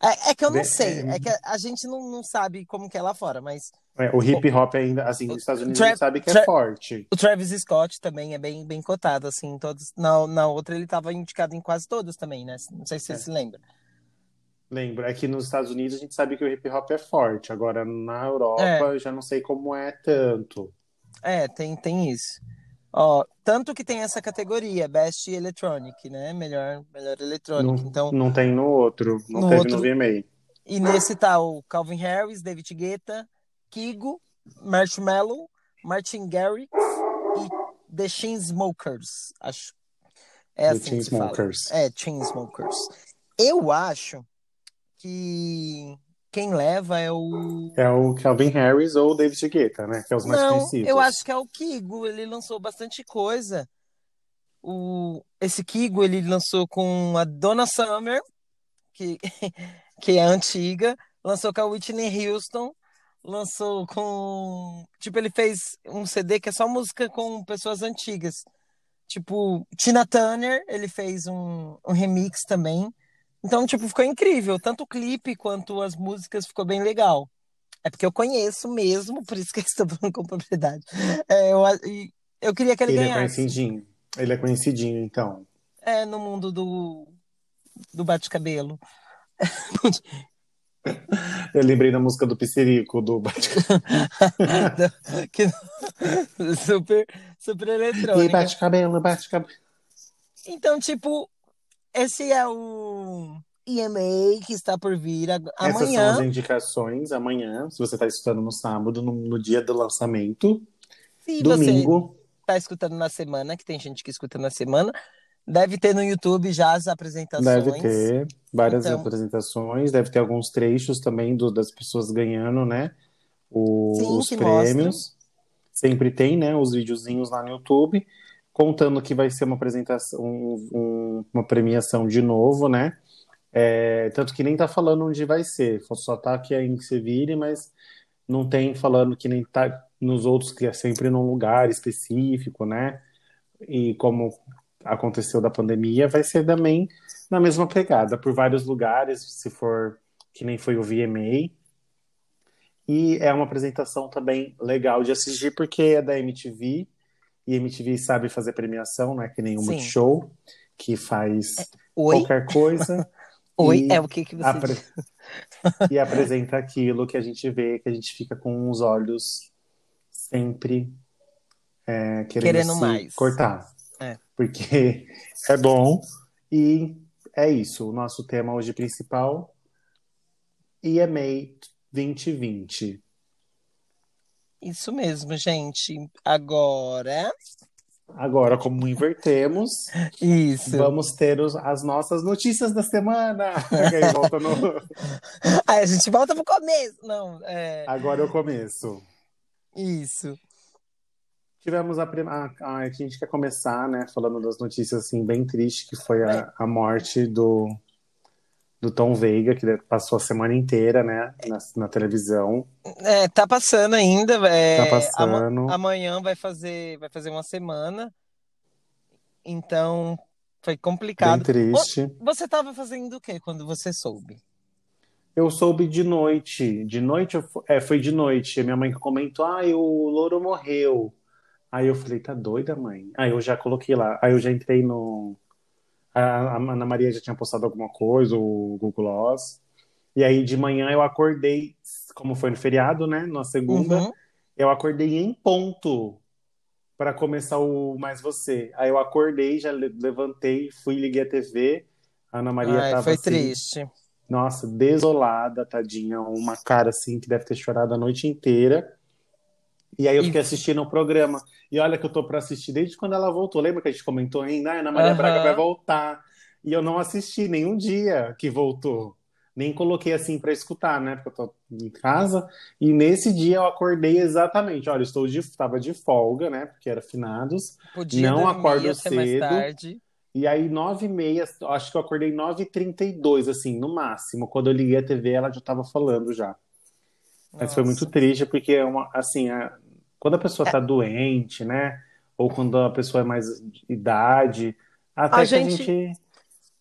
É, é que eu não De- sei, é. é que a gente não, não sabe como que é lá fora, mas É, o hip hop ainda, assim, nos Estados Unidos a Tra- gente sabe que é Tra- forte. o Travis Scott também é bem, bem cotado, assim, todos. Na, na outra ele estava indicado em quase todas também, né? Não sei se você É. se lembra. Lembro, é que nos Estados Unidos a gente sabe que o hip hop é forte. Agora na Europa É. eu já não sei como é tanto. É, tem, tem isso. Ó, tanto que tem essa categoria, Best Electronic, né? Melhor, melhor Não, eletrônico. Então, não tem no outro, não No teve outro- no VMA. e nesse tá o Calvin Harris, David Guetta, Kigo, Marshmello, Martin Garrix e The Chainsmokers. Acho. É The assim fala. Chainsmokers. É, Chainsmokers. Eu acho que quem leva é o. É o Calvin Harris ou o David Guetta, né? Que é os mais Não, conhecidos. eu acho que é o Kigo. Ele lançou bastante coisa. O, esse Kigo ele lançou com a Donna Summer, que, que é antiga, lançou com a Whitney Houston, lançou com. Tipo, ele fez um CD que é só música com pessoas antigas. Tipo, Tina Turner, ele fez um, um remix também Então, tipo, ficou incrível. Tanto o clipe quanto as músicas ficou bem legal. É porque eu conheço mesmo, por isso que eu estou falando com propriedade. É, eu, eu queria que ele, Ele é ganhasse. conhecidinho. Ele é conhecidinho, então. É, no mundo do, do bate-cabelo. Eu lembrei da música do Pissirico, do Que- super, super E eletrônica. bate cabelo, bate cabelo. Então, tipo, esse é o EMA que está por vir ag- Essas são amanhã. as indicações amanhã, se você está escutando no sábado, no, no dia do lançamento. Se você Domingo, está escutando na semana, que tem gente que escuta na semana, deve ter no YouTube já as apresentações. deve ter várias Então- apresentações, deve ter alguns trechos também do- das pessoas ganhando, né? o- Sim, os que prêmios. Sempre tem, né? Os videozinhos lá no YouTube, contando que vai ser uma apresentação, um- um- uma premiação de novo, né? É, tanto que nem tá falando onde vai ser, só tá aqui em Seville, mas não tem falando que nem tá nos outros, que é sempre num lugar específico, né? E como aconteceu da pandemia, vai ser também na mesma pegada, por vários lugares, se for que nem foi o VMA. E é uma apresentação também legal de assistir, porque é da MTV, e MTV sabe fazer premiação, não é que nem o Sim. Multishow, que faz Oi? qualquer coisa. Oi? É o que, que você apre- e apresenta aquilo que a gente vê, que a gente fica com os olhos sempre é, querendo, Querendo mais. cortar. É. Porque é bom e é isso. O nosso tema hoje principal EMA 2020. Isso mesmo, gente. Agora. Agora, como invertemos, Isso. vamos ter os- as nossas notícias da semana. Aí volta no- Aí a gente volta pro começo. Não, é. Agora eu começo. Isso. Tivemos a, prim- a, a, a gente quer começar, né, falando das notícias assim bem tristes, que foi a, a morte do do Tom Veiga, que passou a semana inteira, né, na, na televisão. É, tá passando ainda. é, Tá passando. ama- amanhã vai fazer, vai fazer uma semana. Então, foi Bem complicado. triste. Você tava fazendo o quê quando você soube? Eu soube de noite. De noite, eu fu- é, foi de noite. A minha mãe comentou: ah, o louro morreu. Aí eu falei: tá doida, mãe? Aí eu já coloquei lá. Aí eu já entrei no. A, Ana Maria já tinha postado alguma coisa, o Google Gloss. E aí de manhã eu acordei, como foi no feriado, né? Na segunda, Uhum. eu acordei em ponto para começar o Mais Você. Aí eu acordei, já le- levantei, fui liguei a TV. A Ana Maria Ai, tava foi assim, triste. nossa, desolada, tadinha, uma cara assim que deve ter chorado a noite inteira. E aí eu E- fiquei assistindo o programa. E olha que eu tô pra assistir desde quando ela voltou. Lembra que a gente comentou ainda? Ah, Ana Maria Aham. Braga vai voltar. E eu não assisti nenhum dia que voltou. Nem coloquei assim pra escutar, né? Porque eu tô em casa. E nesse dia eu acordei exatamente. Olha, eu estou de, tava de folga, né? Porque era finados. Podia Não dormir acordo até mais cedo. tarde. E aí, nove e meia, acho que eu acordei nove e trinta e dois, assim, no máximo. Quando eu liguei a TV, ela já estava falando já. Mas foi muito Nossa. triste, porque é uma, assim, a- quando a pessoa tá doente, né? Ou quando a pessoa é mais de idade, até A que gente- a gente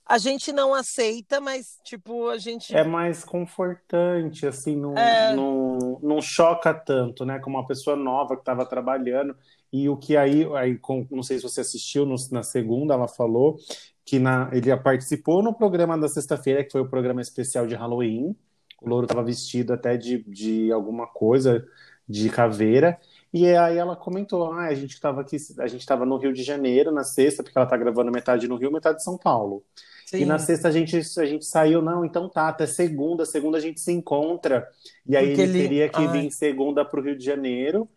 A gente não aceita, mas, tipo, a gente. é mais confortante, assim, não, É. não, não choca tanto, né? Como uma pessoa nova que estava trabalhando. E o que aí, aí com- não sei se você assistiu, no- na segunda ela falou que na, ele participou no programa da sexta-feira, que foi o programa especial de Halloween. O Louro estava vestido até de, de alguma coisa, de caveira. E aí ela comentou: ah, a gente estava aqui, a gente estava no Rio de Janeiro na sexta, porque ela tá gravando metade no Rio, metade em São Paulo. Sim. E na sexta a gente, a gente saiu, não, então tá, até segunda, segunda a gente se encontra. E aí Porque ele, teria que Ai. vir segunda pro Rio de Janeiro.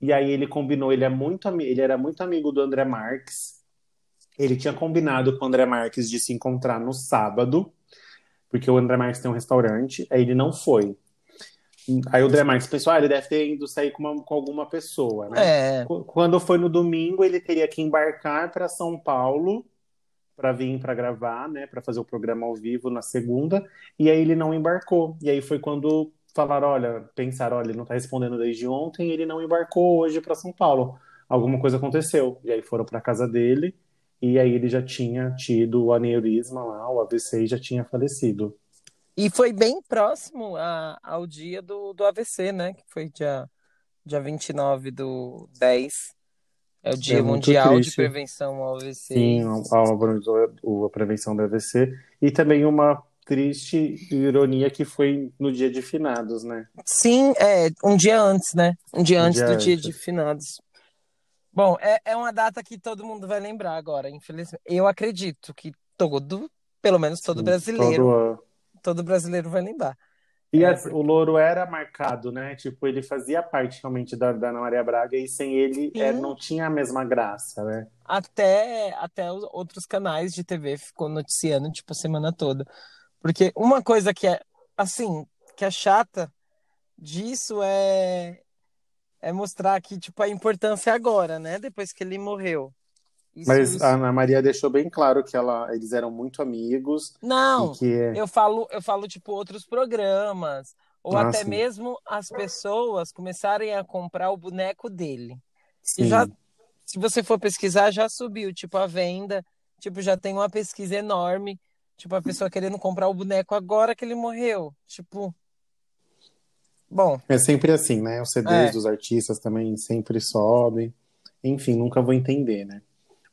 E aí ele combinou, ele é muito ele era muito amigo do André Marques. Ele tinha combinado com o André Marques de se encontrar no sábado, porque o André Marques tem um restaurante, aí ele não foi. Aí o André Marques pensou, ah, ele deve ter ido sair com, uma- com alguma pessoa, né? É. Qu- Quando foi no domingo, ele teria que embarcar para São Paulo para vir para gravar, né, para fazer o programa ao vivo na segunda, e aí ele não embarcou. E aí foi quando falaram, olha, pensaram, olha, ele não tá respondendo desde ontem, ele não embarcou hoje para São Paulo. Alguma coisa aconteceu. E aí foram para casa dele e aí ele já tinha tido o aneurisma lá, o AVC, e já tinha falecido. E foi bem próximo a, ao dia do, do AVC, né? Que foi dia, dia 29 do 10. É o Dia É Mundial de triste. Prevenção ao AVC. Sim, a, a, a prevenção do AVC. E também uma triste ironia que foi no dia de finados, né? Sim, é um dia antes, né? Um dia Um antes dia do dia antes. de finados. Bom, é, é uma data que todo mundo vai lembrar agora, infelizmente. Eu acredito que todo, pelo menos todo Sim, brasileiro, todo. Todo brasileiro vai lembrar. E É, o Louro era marcado, né? Tipo, ele fazia parte realmente da, da Ana Maria Braga e sem ele é, não tinha a mesma graça, né? até, até os outros canais de TV ficou noticiando, tipo, a semana toda. Porque uma coisa que é, assim, que é chata disso é, é mostrar que, tipo, a importância agora, né? Depois que ele morreu. Isso, Mas isso... a Ana Maria deixou bem claro que ela, eles eram muito amigos Não, e que é, eu falo, eu falo, tipo, outros programas. Ou Ah, até sim. mesmo as pessoas começarem a comprar o boneco dele. E sim, já, se você for pesquisar, já subiu, tipo, a venda. Tipo, já tem uma pesquisa enorme. Tipo, a pessoa querendo comprar o boneco agora que ele morreu. Tipo. Bom, é sempre assim, né? Os CDs é. dos artistas também sempre sobem. Enfim, nunca vou entender, né?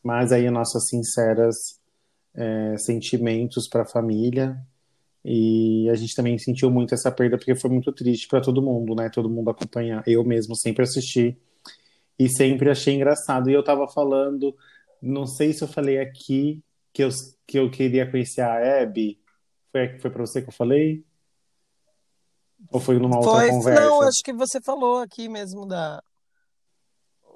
Mas aí nossas sinceras é, sentimentos para a família e a gente também sentiu muito essa perda porque foi muito triste para todo mundo, né? Todo mundo acompanhar. Eu mesmo sempre assisti e sempre achei engraçado. E eu tava falando, não sei se eu falei aqui que eu, que eu queria conhecer a Abby. Foi, foi para você que eu falei? Ou foi numa outra Foi. conversa? Não, acho que você falou aqui mesmo da.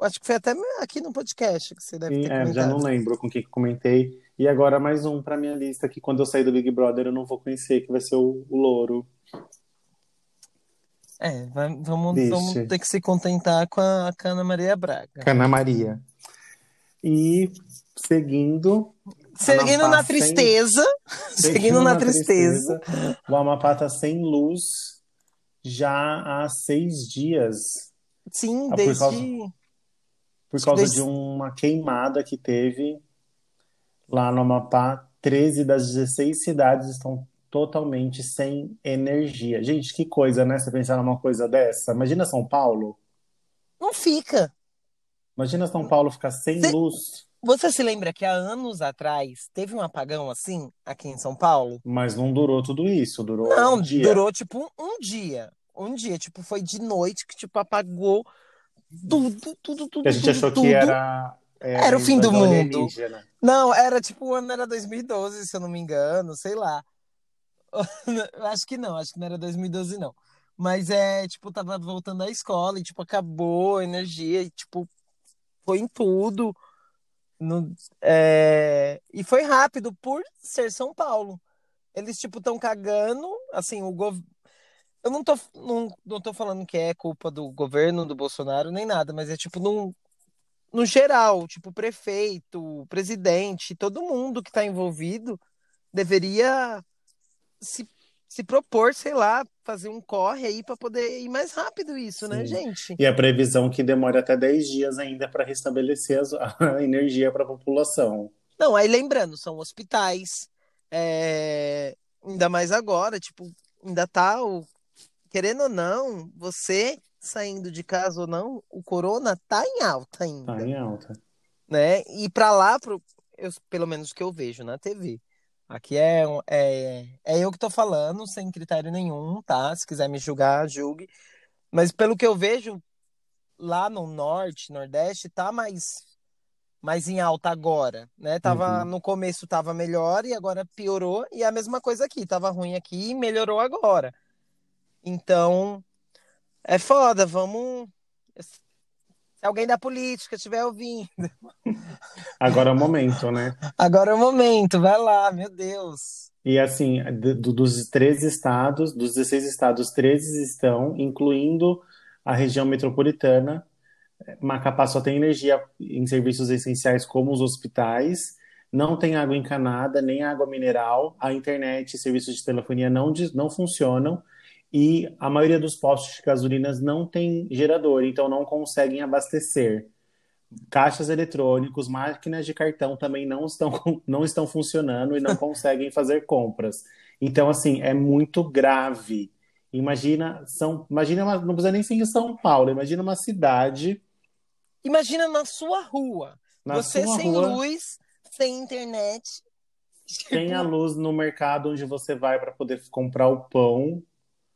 Acho que foi até aqui no podcast que você deve Sim, ter é, já não lembro com quem que comentei. E agora mais um para minha lista que quando eu sair do Big Brother eu não vou conhecer, que vai ser o, o Louro. É, vai- vamos, vamos ter que se contentar com a Cana Maria Braga. Cana Maria. E seguindo, Seguindo Amapá na sem- tristeza. Seguindo na tristeza. o Amapá tá sem luz já há seis dias Sim, Ah, desde. causa- por causa Desde- de uma queimada que teve lá no Amapá. 13 das 16 cidades estão totalmente sem energia. Gente, que coisa, né? Você pensar numa coisa dessa. Imagina São Paulo. Não fica. Imagina São Paulo ficar sem Cê- luz, Você se lembra que há anos atrás teve um apagão assim, aqui em São Paulo? mas não durou tudo isso. Durou Não, um dia. durou tipo um, um dia. Um dia, tipo, foi de noite que tipo apagou tudo, tudo, tudo, Que a gente tudo, achou tudo. que era, Era o fim do mundo. Não, era tipo, o ano era 2012, se eu não me engano, sei lá. Acho que não, acho que não era 2012, não. Mas é, tipo, tava voltando à escola e, tipo, acabou a energia e, tipo, foi em tudo. No- é, E foi rápido por ser São Paulo. Eles, tipo, tão cagando, assim, o governo. Eu não tô, não, não tô falando que é culpa do governo, do Bolsonaro, nem nada, mas é, tipo, num, no geral, tipo, prefeito, presidente, todo mundo que tá envolvido deveria se, se propor, sei lá, fazer um corre aí pra poder ir mais rápido isso, né, Sim. gente? E a previsão que demora até 10 dias ainda para restabelecer a energia para a população. Não, aí lembrando, são hospitais, é, ainda mais agora, tipo, ainda tá o. Querendo ou não, você saindo de casa ou não, o corona tá em alta ainda. Tá em alta. né? E para lá, pro, eu, pelo menos o que eu vejo na TV. Aqui é, é, é eu que tô falando, sem critério nenhum, tá? Se quiser me julgar, julgue. Mas pelo que eu vejo, lá no norte, nordeste, tá mais, mais em alta agora, né? Tava, Uhum. no começo tava melhor e agora piorou. E a mesma coisa aqui, tava ruim aqui e melhorou agora. Então, é foda, vamos... Se alguém da política estiver ouvindo, Agora é o momento, né? Agora é o momento, vai lá, meu Deus. E assim, do- do- dos 13 estados, dos 16 estados, 13 estão, incluindo a região metropolitana. Macapá só tem energia em serviços essenciais como os hospitais. Não tem água encanada, nem água mineral. A internet e serviços de telefonia não, não funcionam. E a maioria dos postos de gasolinas não tem gerador, então não conseguem abastecer. caixas eletrônicos, máquinas de cartão também não estão, não estão funcionando e não conseguem fazer compras. Então, assim, é muito grave. Imagina, são, imagina uma, não precisa nem ser em São Paulo, imagina uma cidade. Imagina na sua rua. Na você sua sem rua. luz, sem internet. Tem a luz no mercado onde você vai para poder comprar o pão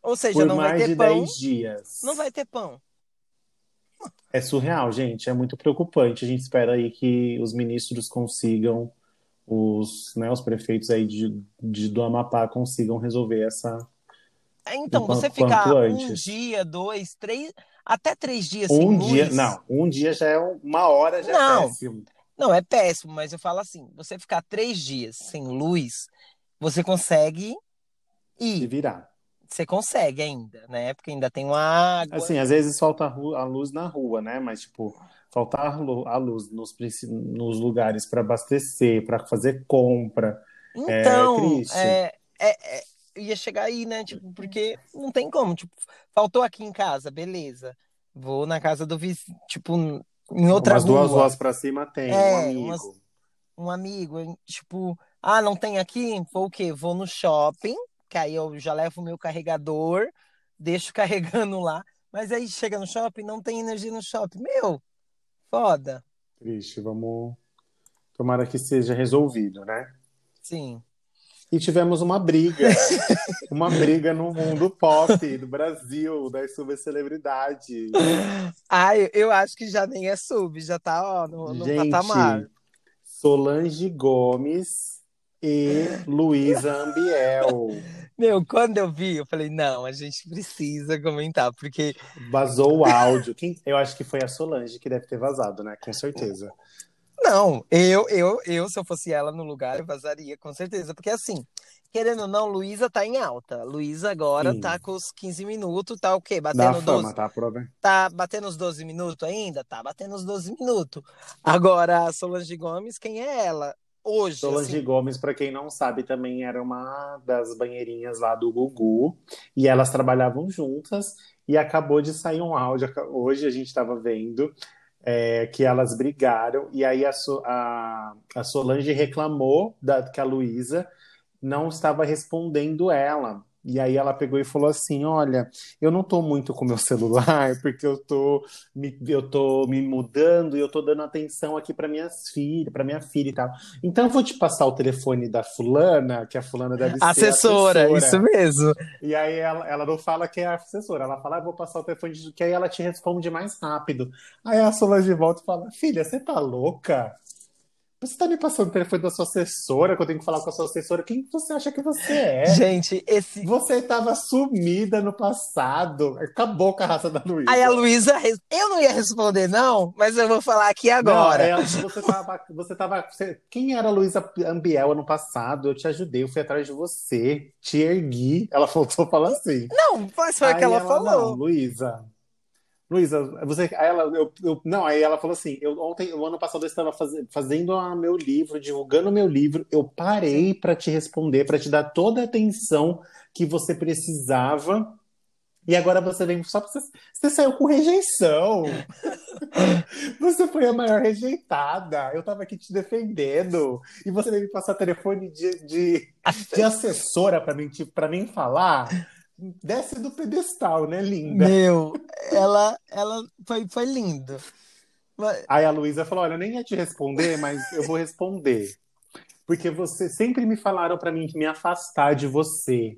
Ou seja, por não vai mais ter de pão. 10 dias. Não vai ter pão. É surreal, gente. É muito preocupante. A gente espera aí que os ministros consigam, os, né, os prefeitos aí de, de- do Amapá consigam resolver essa. Então, O quan- você ficar um dia, dois, três, até três dias Um sem dia, luz. não, um dia já é um- uma hora já Não. é péssimo. Não, é péssimo, mas eu falo assim: você ficar três dias sem luz, você consegue Se ir. virar. Você consegue ainda, né? Porque ainda tem uma água. Assim, às vezes falta a, luz na rua, né? Mas, tipo, faltar a lu- a luz nos, nos lugares para abastecer, para fazer compra. Então, triste. é, é, é, ia chegar aí, né? Tipo, porque não tem como. Tipo, faltou aqui em casa, beleza. Vou na casa do vizinho, tipo, em outra Umas duas rua. ruas para cima tem, É, um amigo. umas- um amigo, tipo, ah, não tem aqui? Vou o quê? Vou no shopping, que aí eu já levo o meu carregador, deixo carregando lá, mas aí chega no shopping, não tem energia no shopping. Meu, foda. Triste, vamos. Tomara que seja resolvido, né? Sim. E tivemos uma briga, uma briga no mundo pop do Brasil, das subcelebridades. Ah, eu, eu acho que já nem é sub, já tá, ó, no, no Gente, patamar. Solange Gomes e Luísa Ambiel. Meu, quando eu vi, eu falei, não, a gente precisa comentar, porque Vazou o áudio. Quem... Eu acho que foi a Solange que deve ter vazado, né? Com certeza. Não, eu, eu, eu, se eu fosse ela no lugar, eu vazaria, com certeza. Porque assim, querendo ou não, Luísa tá em alta. Luísa agora Sim. tá com os 15 minutos, tá o quê? Batendo 12, fama, tá? Prova. tá batendo os 12 minutos ainda? Tá batendo os 12 minutos. Agora, a Solange Gomes, quem é ela? Hoje, Solange assim, Gomes, pra quem não sabe, também era uma das banheirinhas lá do Gugu. E elas trabalhavam juntas. E acabou de sair um áudio. Hoje a gente estava vendo é, que elas brigaram. E aí a, So- a- a Solange reclamou da, que a Luísa não estava respondendo ela. E aí ela pegou e falou assim: Olha, eu não tô muito com meu celular porque eu tô me, eu tô me mudando e eu tô dando atenção aqui para minhas filhas, para minha filha e tal. Então eu vou te passar o telefone da fulana, que a fulana deve ser assessora, assessora. isso mesmo. E aí ela, ela não fala que é a assessora, ela fala, ah, vou passar o telefone, de- que aí ela te responde mais rápido. Aí a Solange volta e fala, filha, você tá louca? Você tá me passando o telefone da sua assessora, que eu tenho que falar com a sua assessora. Quem você acha que você é? Gente, esse. Você estava sumida no passado. Acabou com a raça da Luísa. Aí a Luísa, eu não ia responder, não, mas eu vou falar aqui agora. Não, ela- você tava, você tava, você- quem era a Luísa Ambiel ano passado? Eu te ajudei, eu fui atrás de você, te ergui. Ela voltou a falar assim. Não, mas foi o que ela, Não, falou. Luísa. Luísa, você, aí ela, eu, eu- não, aí ela falou assim, eu ontem, o ano passado eu estava faz- fazendo o meu livro, divulgando o meu livro, eu parei para te responder, para te dar toda a atenção que você precisava. E agora você vem só porque você, você saiu com rejeição. Você foi a maior rejeitada. Eu tava aqui te defendendo. E você veio me passar telefone de, de, de assessora para mim, tipo, para mim falar. Desce do pedestal, né, linda? Meu, ela, ela foi, foi lindo. Mas- Aí a Luísa falou: Olha, eu nem ia te responder, mas eu vou responder. Porque você sempre me falaram para mim me afastar de você.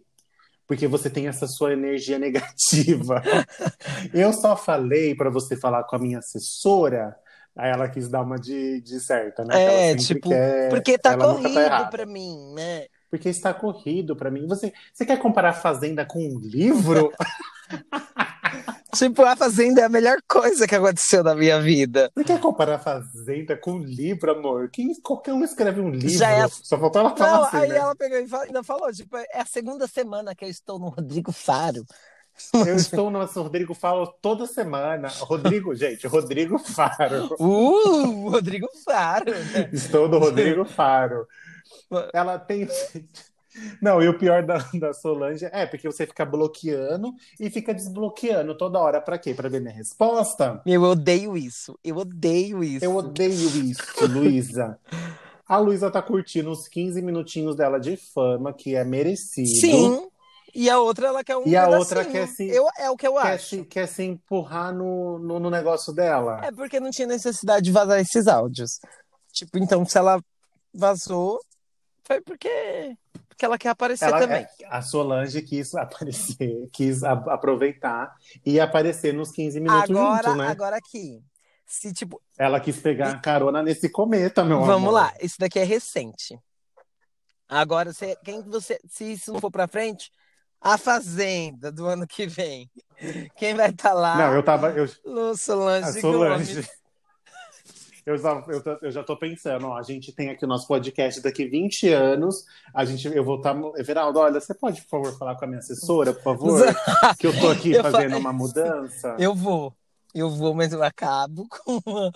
Porque você tem essa sua energia negativa. Eu só falei para você falar com a minha assessora. Aí ela quis dar uma de, de certa, né? Que É, tipo, quer- porque tá corrido errada. pra mim, né? Porque está corrido para mim. Você, você quer comparar Fazenda com um livro? Tipo, a Fazenda é a melhor coisa que aconteceu na minha vida. Você quer comparar Fazenda com um livro, amor? Quem, qualquer um escreve um livro. Já é- Só faltou ela falar Não, assim, aí né? ela pegou e fa- ainda falou, tipo, é a segunda semana que eu estou no Rodrigo Faro. Eu estou no Rodrigo Faro toda semana. Rodrigo, gente, Rodrigo Faro. Uh, Rodrigo Faro, né? Estou no Rodrigo Faro. Ela tem. Não, e o pior da, da Solange é porque você fica bloqueando e fica desbloqueando toda hora. Pra quê? Pra ver minha resposta? Eu odeio isso. Eu odeio isso. Eu odeio isso, Luísa. A Luísa tá curtindo os 15 minutinhos dela de fama, que é merecido. Sim. E a outra, ela quer um E a outra quer se- Eu, é o que eu Quer acho. se, quer se empurrar no, no, no negócio dela. É porque não tinha necessidade de vazar esses áudios. Tipo, então, se ela vazou, foi porque, porque ela quer aparecer Ela- também. é- a Solange quis aparecer, quis aproveitar e aparecer nos 15 minutos Agora, junto, né? agora aqui. Se, tipo, Ela quis pegar carona nesse cometa, meu vamos amor. lá, esse daqui é recente. Agora, se, quem que você, se isso não for pra frente, a Fazenda do ano que vem. Quem vai estar lá? Não, eu tava. Eu, Lu Solange, a Solange. Gomes. Eu já, eu, eu já tô pensando, ó, a gente tem aqui o nosso podcast daqui 20 anos. A gente, eu vou estar. Everaldo, olha, você pode, por favor, falar com a minha assessora, por favor? Que eu tô aqui Eu fa- fazendo uma mudança. Eu vou. Eu vou, mas eu acabo com uma...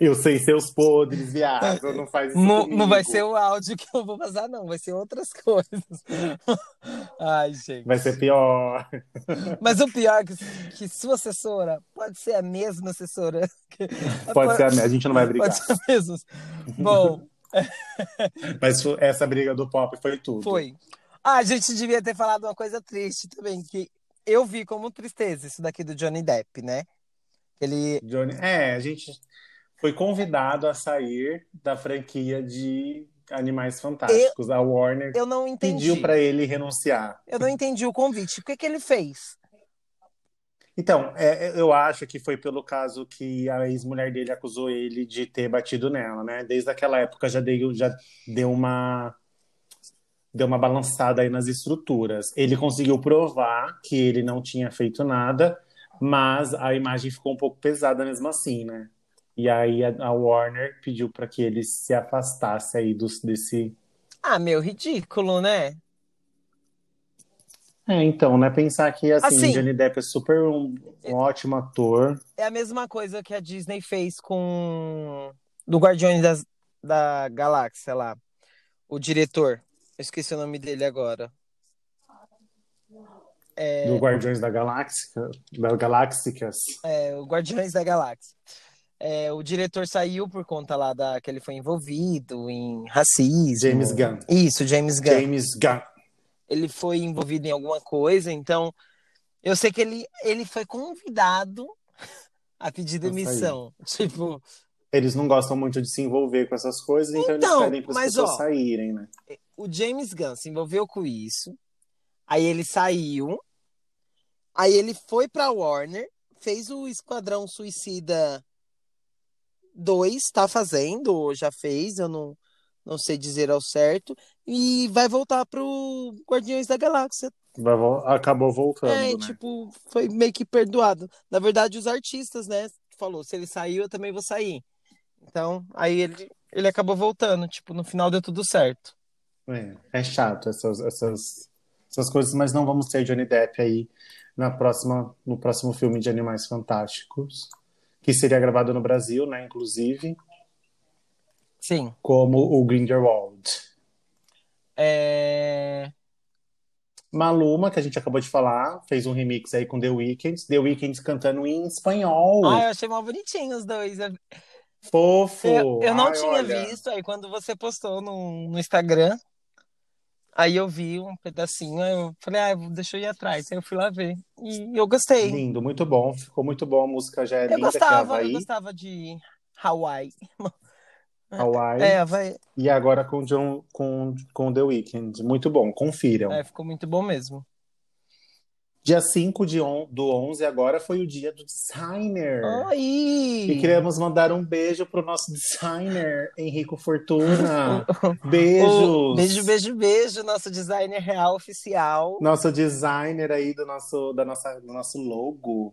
Eu sei seus podres, viado. Não faz isso. Não, não vai ser o áudio que eu vou vazar, não. Vai ser outras coisas. Ai, gente. Vai ser pior. Mas o pior é que, que sua assessora pode ser a mesma assessora. Pode ser a, a gente não vai brigar. Pode ser a mesma. Bom, Mas essa briga do pop foi tudo. foi. Ah, a gente devia ter falado uma coisa triste também, que eu vi como tristeza isso daqui do Johnny Depp, né? Ele. Johnny, é, a gente foi convidado a sair da franquia de Animais Fantásticos. A Warner Eu não entendi. pediu para ele renunciar. Eu não entendi o convite. O que, que ele fez? Então, é, eu acho que foi pelo caso que a ex-mulher dele acusou ele de ter batido nela, né? Desde aquela época já deu, já deu uma deu uma balançada aí nas estruturas. Ele conseguiu provar que ele não tinha feito nada, mas a imagem ficou um pouco pesada mesmo assim, né? E aí a, Warner pediu para que ele se afastasse aí dos, desse. Ah, meu, ridículo, né? É, então, né? Pensar que assim, Assim- Johnny Depp é super um, um ótimo ator. É a mesma coisa que a Disney fez com do Guardiões das, da Galáxia lá. O diretor. Eu esqueci o nome dele agora. É, Do Guardiões da Galáxia, das Galáxicas. é, o Guardiões da Galáxia. É, o diretor saiu por conta lá da que ele foi envolvido em racismo. James Gunn. Isso, James Gunn. James Gunn. Ele foi envolvido em alguma coisa, então eu sei que ele, ele foi convidado a pedir demissão. Tipo, Eles não gostam muito de se envolver com essas coisas, então, Então, eles pedem para as pessoas ó, saírem, né? O James Gunn se envolveu com isso, aí ele saiu, aí ele foi pra Warner, fez o Esquadrão Suicida 2, tá fazendo, ou já fez, eu não, não sei dizer ao certo, e vai voltar pro Guardiões da Galáxia. Acabou voltando, É, né? tipo, foi meio que perdoado. Na verdade, os artistas, né, falou, se ele saiu, eu também vou sair. Então, aí ele, ele acabou voltando, tipo, no final deu tudo certo. É, é chato essas, essas, essas coisas, mas não vamos ter Johnny Depp aí na próxima, no próximo filme de Animais Fantásticos, que seria gravado no Brasil, né? Inclusive, Sim. como o Grindelwald. É... Maluma, que a gente acabou de falar, fez um remix aí com The Weeknd. The Weeknd cantando em espanhol. Ah, eu achei mal bonitinho os dois. Fofo! eu, eu não Ai, tinha olha. visto, aí quando você postou no, no Instagram, aí eu vi um pedacinho, eu falei, ah, deixa eu ir atrás. Aí eu fui lá ver. E eu gostei. Lindo, muito bom. Ficou muito bom. A música já é Eu linda, é gostava, eu Havaí, gostava de Hawaii. Hawaii. É, Havaí. E agora com, John, com, com The Weeknd. Muito bom, confiram. É, ficou muito bom mesmo. Dia 5 de on, do 11 agora foi o dia do designer. Oi! E queremos mandar um beijo pro nosso designer, Henrico Fortuna. Beijos! Beijo, beijo, beijo, nosso designer real oficial. Nosso designer aí do nosso, da nossa, do nosso logo.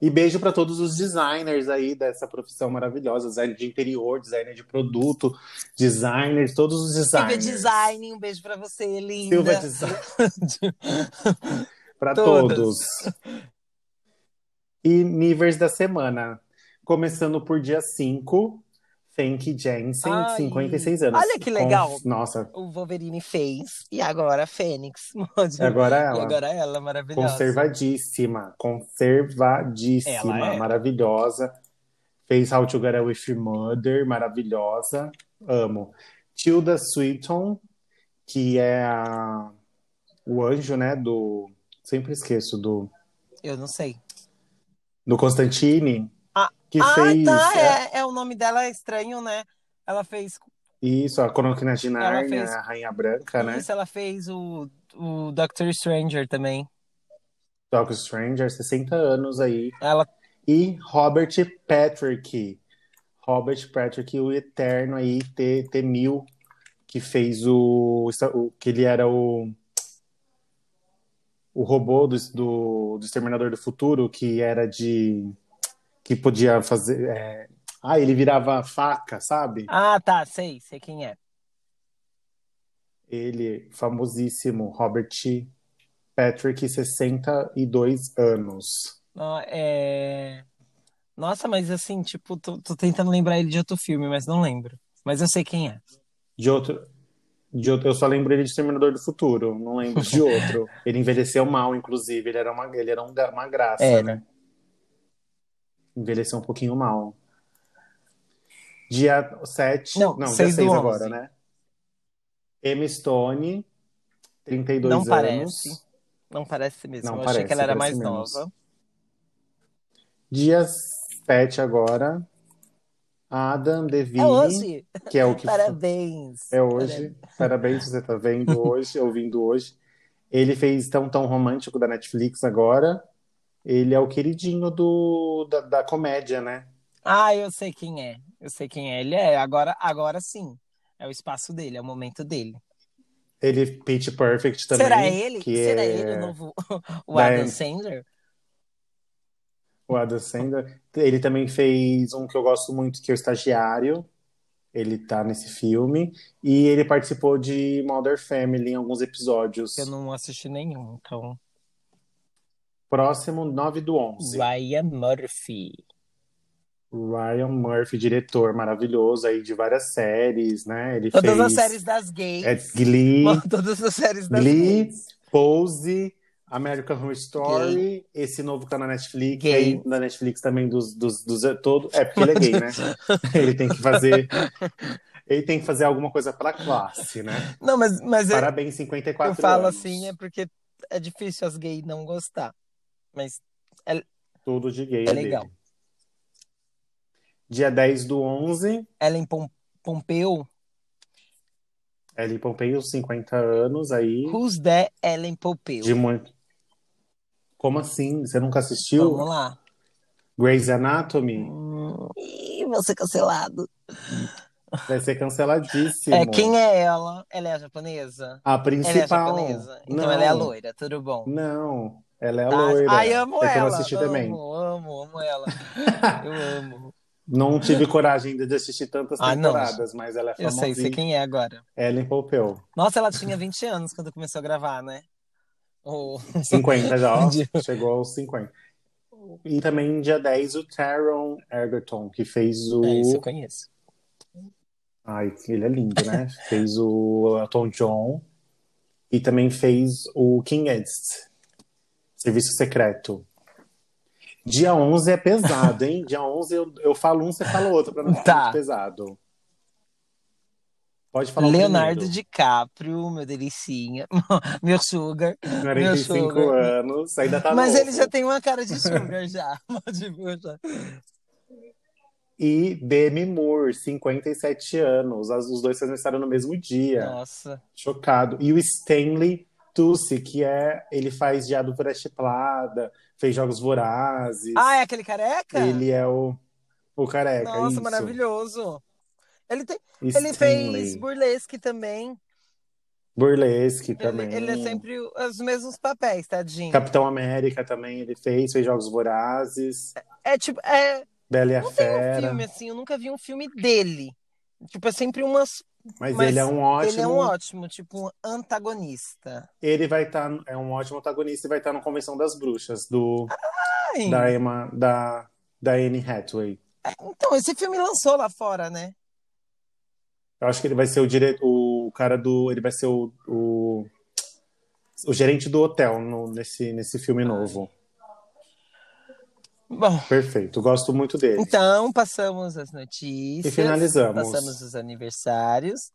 E beijo para todos os designers aí dessa profissão maravilhosa, designer de interior, designer de produto, designers, todos os Silvia designers. Design, um beijo pra você, linda. Silva Design. Para todos. E níveis da semana. Começando por dia 5, Famke Janssen, Ai, 56 anos. olha que Com- legal. Nossa, O Wolverine fez e agora a Fênix. agora E ela. agora ela, maravilhosa. Conservadíssima, conservadíssima, Ela é. maravilhosa. Fez How to Get Away with Your Mother, maravilhosa. Amo. Tilda Swinton, que é a, o anjo, né, do... Sempre esqueço, do, Eu não sei. do Constantine, Ah, que ah, fez tá. é, É, é, o nome dela é estranho, né? Ela fez isso, a Crônica de Nárnia, fez- a Rainha Branca, né? isso, ela fez o, o Doctor Stranger também. Doctor Stranger, 60 anos aí. Ela E Robert Patrick. Robert Patrick, o eterno aí, T, T-1000, que fez o, o- que ele era o o robô do, do, do Exterminador do Futuro, que era de que podia fazer é, ah, ele virava faca, sabe? Ah, tá, sei, sei quem é. Ele, famosíssimo, Robert Patrick, 62 anos. Não, é... Nossa, mas assim, tipo, tô, tô tentando lembrar ele de outro filme, mas não lembro. Mas eu sei quem é. De outro, de outro, eu só lembro ele de Exterminador do Futuro, não lembro de outro. Ele envelheceu mal, inclusive, ele era uma, ele era um uma graça, Era. né? Envelheceu um pouquinho mal. Dia 7, Não, não, dia seis 6 do agora, 11. né? Emma Stone, 32 Não anos. parece. Não parece mesmo. Não eu achei que parece, ela era parece mais menos. nova. Dia 7 agora, Adam Devine, É hoje! que é o que Parabéns! É hoje. Parabéns, você tá vendo hoje, ouvindo hoje. Ele fez Tão Tão Romântico da Netflix agora. Ele é o queridinho do, da, da comédia, né? Ah, eu sei quem é. Eu sei quem é. Ele é. Agora, agora sim. É o espaço dele, é o momento dele. Ele, Pitch Perfect também. Será ele? Que Será é ele o novo o da- Adam Sandler? O Adam Sandler. Ele também fez um que eu gosto muito, que é o Estagiário. Ele tá nesse filme. E ele participou de Modern Family em alguns episódios. Eu não assisti nenhum, então. Próximo, 9 do 11. Ryan Murphy. Ryan Murphy, diretor maravilhoso aí de várias séries, né? Ele Todas fez as séries das gays. é, Glee, Todas as séries das Glee, gays. Pose, American Horror Story, esse novo que tá na Netflix, Gay. aí na Netflix também dos, dos, dos todo, é porque ele é gay, né? ele tem que fazer, ele tem que fazer alguma coisa pra classe, né? Não, mas, mas eu, Parabéns, 54 eu falo anos. assim é porque é difícil as gays não gostar. Mas Tudo de gay É é legal. dele. Dia 10 do 11, Ellen Pom Pompeu, Ellie Pompeo, 50 anos aí. who's that Ellen Pompeu? De muito. Como assim? Você nunca assistiu Vamos lá. Grey's Anatomy? Hum, Ih, vou ser cancelado. Vai ser canceladíssimo. É, quem é ela? Ela é a japonesa? A Ela é principal. japonesa? Então Não. ela é a loira, tudo bom. Não, ela é a Ah, loira. Ai, amo é que eu ela. não assisti amo, também. amo, amo ela. Eu amo. Não tive coragem ainda de assistir tantas Ah, não. temporadas, mas ela é Eu sei, sei quem é agora. Ellen Pompeu. Nossa, ela tinha 20 anos quando começou a gravar, né? O... 50 já, ó. Chegou aos 50. E também dia 10 o Taron Egerton, que fez o. É, isso eu conheço. Ai, ele é lindo, né? fez o Elton John e também fez o King Edst, Serviço Secreto. Dia 11 é pesado, hein? Dia 11 eu, eu falo um, você fala outro, pra não ficar Tá. muito pesado. Pode falar Leonardo primeiro. DiCaprio, meu delicinha, meu sugar. 45 sugar. anos, ainda tá Mas novo. ele já tem uma cara de sugar já. E Demi Moore, 57 anos. Os dois aniversário no mesmo dia. Nossa. Chocado. E o Stanley Tucci, que é. Ele faz Diabo por Prada, fez Jogos Vorazes. Ah, é aquele careca? Ele é o, o careca. Nossa, isso. maravilhoso. Ele, tem, ele fez burlesque também. Burlesque Ele, também. ele é sempre os mesmos papéis, tadinho. Capitão América também ele fez, fez Jogos Vorazes, É tipo, é, Bela e a não tem um Fera. filme assim, eu nunca vi um filme dele. Tipo, é sempre umas. Mas, Mas ele é um ótimo. Ele é um ótimo, tipo, um antagonista. Ele vai estar. é um ótimo antagonista e vai estar na Convenção das Bruxas, do, Ai, da Emma, da, da Anne Hathaway. Então, esse filme lançou lá fora, né? Eu acho que ele vai ser o direito, o cara do. Ele vai ser o, o, o gerente do hotel no, nesse, nesse filme novo. Bom, Perfeito, gosto muito dele. então passamos as notícias, E finalizamos. passamos os aniversários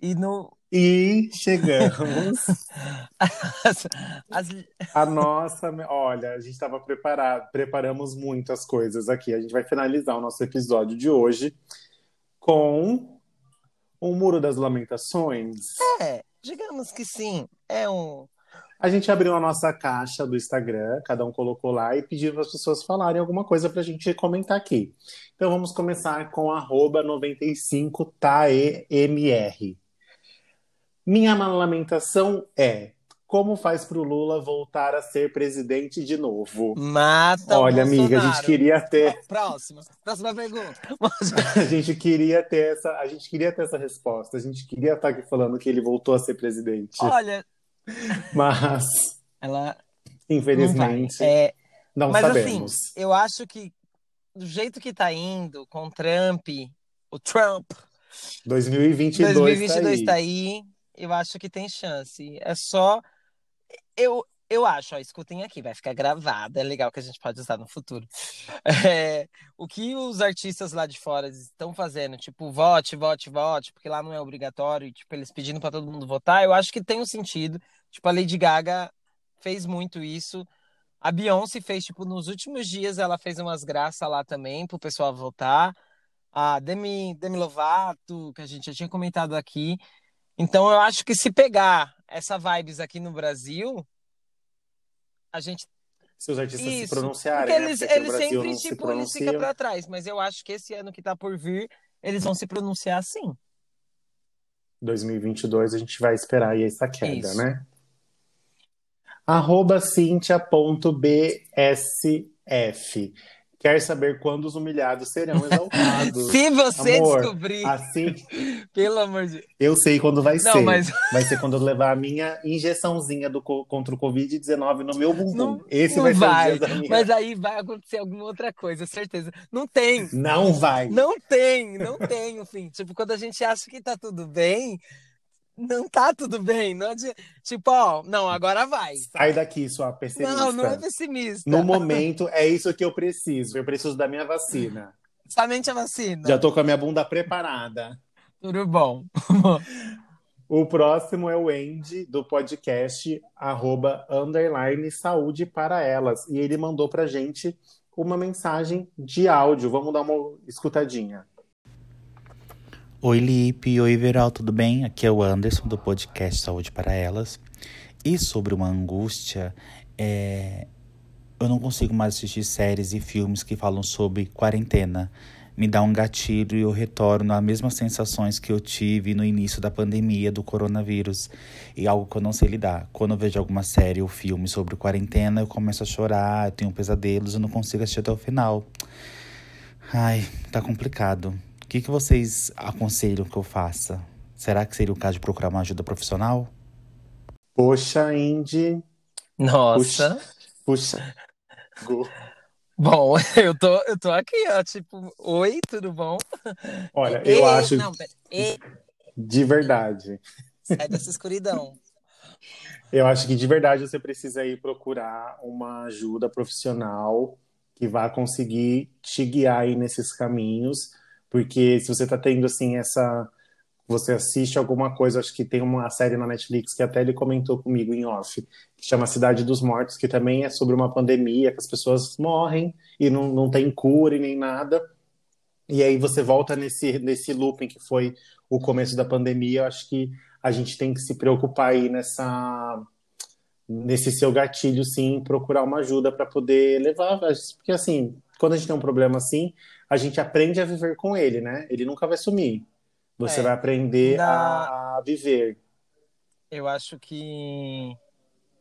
e no E chegamos as, as- a nossa. Olha, a gente estava preparado, preparamos muitas coisas aqui. A gente vai finalizar o nosso episódio de hoje com o Muro das Lamentações. é, digamos que sim, é um A gente abriu a nossa caixa do Instagram, cada um colocou lá e pediu para as pessoas falarem alguma coisa para a gente comentar aqui. Então vamos começar com arroba 95taemr. Minha lamentação é como faz para o Lula voltar a ser presidente de novo? mata Olha, amiga, a gente Bolsonaro. queria ter, Próxima, próxima pergunta. a gente queria ter essa, a gente queria ter essa resposta. A gente queria estar aqui falando que ele voltou a ser presidente, Olha, mas ela infelizmente não. É, não mas sabemos. assim, eu acho que do jeito que tá indo com Trump, o Trump, 2022, 2022 tá tá aí. aí, eu acho que tem chance. É só eu eu acho, ó, escutem aqui, vai ficar gravado, é legal que a gente pode usar no futuro. É, o que os artistas lá de fora estão fazendo, tipo, vote, vote, vote, porque lá não é obrigatório, tipo, eles pedindo pra todo mundo votar, eu acho que tem um sentido. Tipo, a Lady Gaga fez muito isso. A Beyoncé fez, tipo, nos últimos dias ela fez umas graças lá também pro pessoal votar. A Demi, Demi Lovato, que a gente já tinha comentado aqui. Então eu acho que se pegar essa vibes aqui no Brasil, a gente Se os artistas se isso, pronunciarem, porque né? eles, Porque aqui no eles sempre, se tipo, eles ficam pra trás, mas eu acho que esse ano que tá por vir, eles vão se pronunciar sim. 2022 a gente vai esperar aí essa queda, Isso. né? Arroba cintia.bsf. Quer saber quando os humilhados serão exaltados? Se você Amor, descobrir, Assim, pelo amor de eu sei quando vai Não, ser. mas- Vai ser quando eu levar a minha injeçãozinha do, co- contra o Covid-19 no meu bumbum. Não- Esse não vai ser o dia da minha... mas aí vai acontecer alguma outra coisa, certeza. Não tem, Não vai. não tem, não tem, enfim. Tipo, quando a gente acha que tá tudo bem, não tá tudo bem. Não adi- Tipo, ó, não, agora vai. Sai daqui, sua pessimista. Não, não é pessimista. No momento, é isso que eu preciso. Eu preciso da minha vacina. Somente a vacina. Já tô com a minha bunda preparada. Tudo bom. O próximo é o Andy, do podcast arroba, underline saúde para elas. E ele mandou pra gente uma mensagem de áudio. Vamos dar uma escutadinha. Oi, Lipe. Oi, Veral, tudo bem? Aqui é o Anderson do podcast Saúde para Elas. E sobre uma angústia, é... eu não consigo mais assistir séries e filmes que falam sobre quarentena. Me dá um gatilho e eu retorno às mesmas sensações que eu tive no início da pandemia do coronavírus. E algo que eu não sei lidar. Quando eu vejo alguma série ou filme sobre quarentena, eu começo a chorar, eu tenho pesadelos, eu não consigo assistir até o final. Ai, tá complicado. O que, que vocês aconselham que eu faça? Será que seria o caso de procurar uma ajuda profissional? Poxa, Indy. Nossa. Puxa. Go. Bom, eu tô, eu tô aqui, ó, tipo, oi, tudo bom? Olha, eu Ei, acho Não, pera, de verdade. sai dessa escuridão. Eu acho que de verdade você precisa ir procurar uma ajuda profissional que vá conseguir te guiar aí nesses caminhos, porque se você está tendo assim essa você assiste alguma coisa, acho que tem uma série na Netflix que até ele comentou comigo em off, que chama Cidade dos Mortos, que também é sobre uma pandemia, que as pessoas morrem e não, não tem cura e nem nada. E aí você volta nesse, nesse looping que foi o começo da pandemia. Eu acho que a gente tem que se preocupar aí nessa nesse seu gatilho, sim, procurar uma ajuda para poder levar, porque assim, quando a gente tem um problema assim, a gente aprende a viver com ele, né? Ele nunca vai sumir. Você É, vai aprender na- a viver. Eu acho que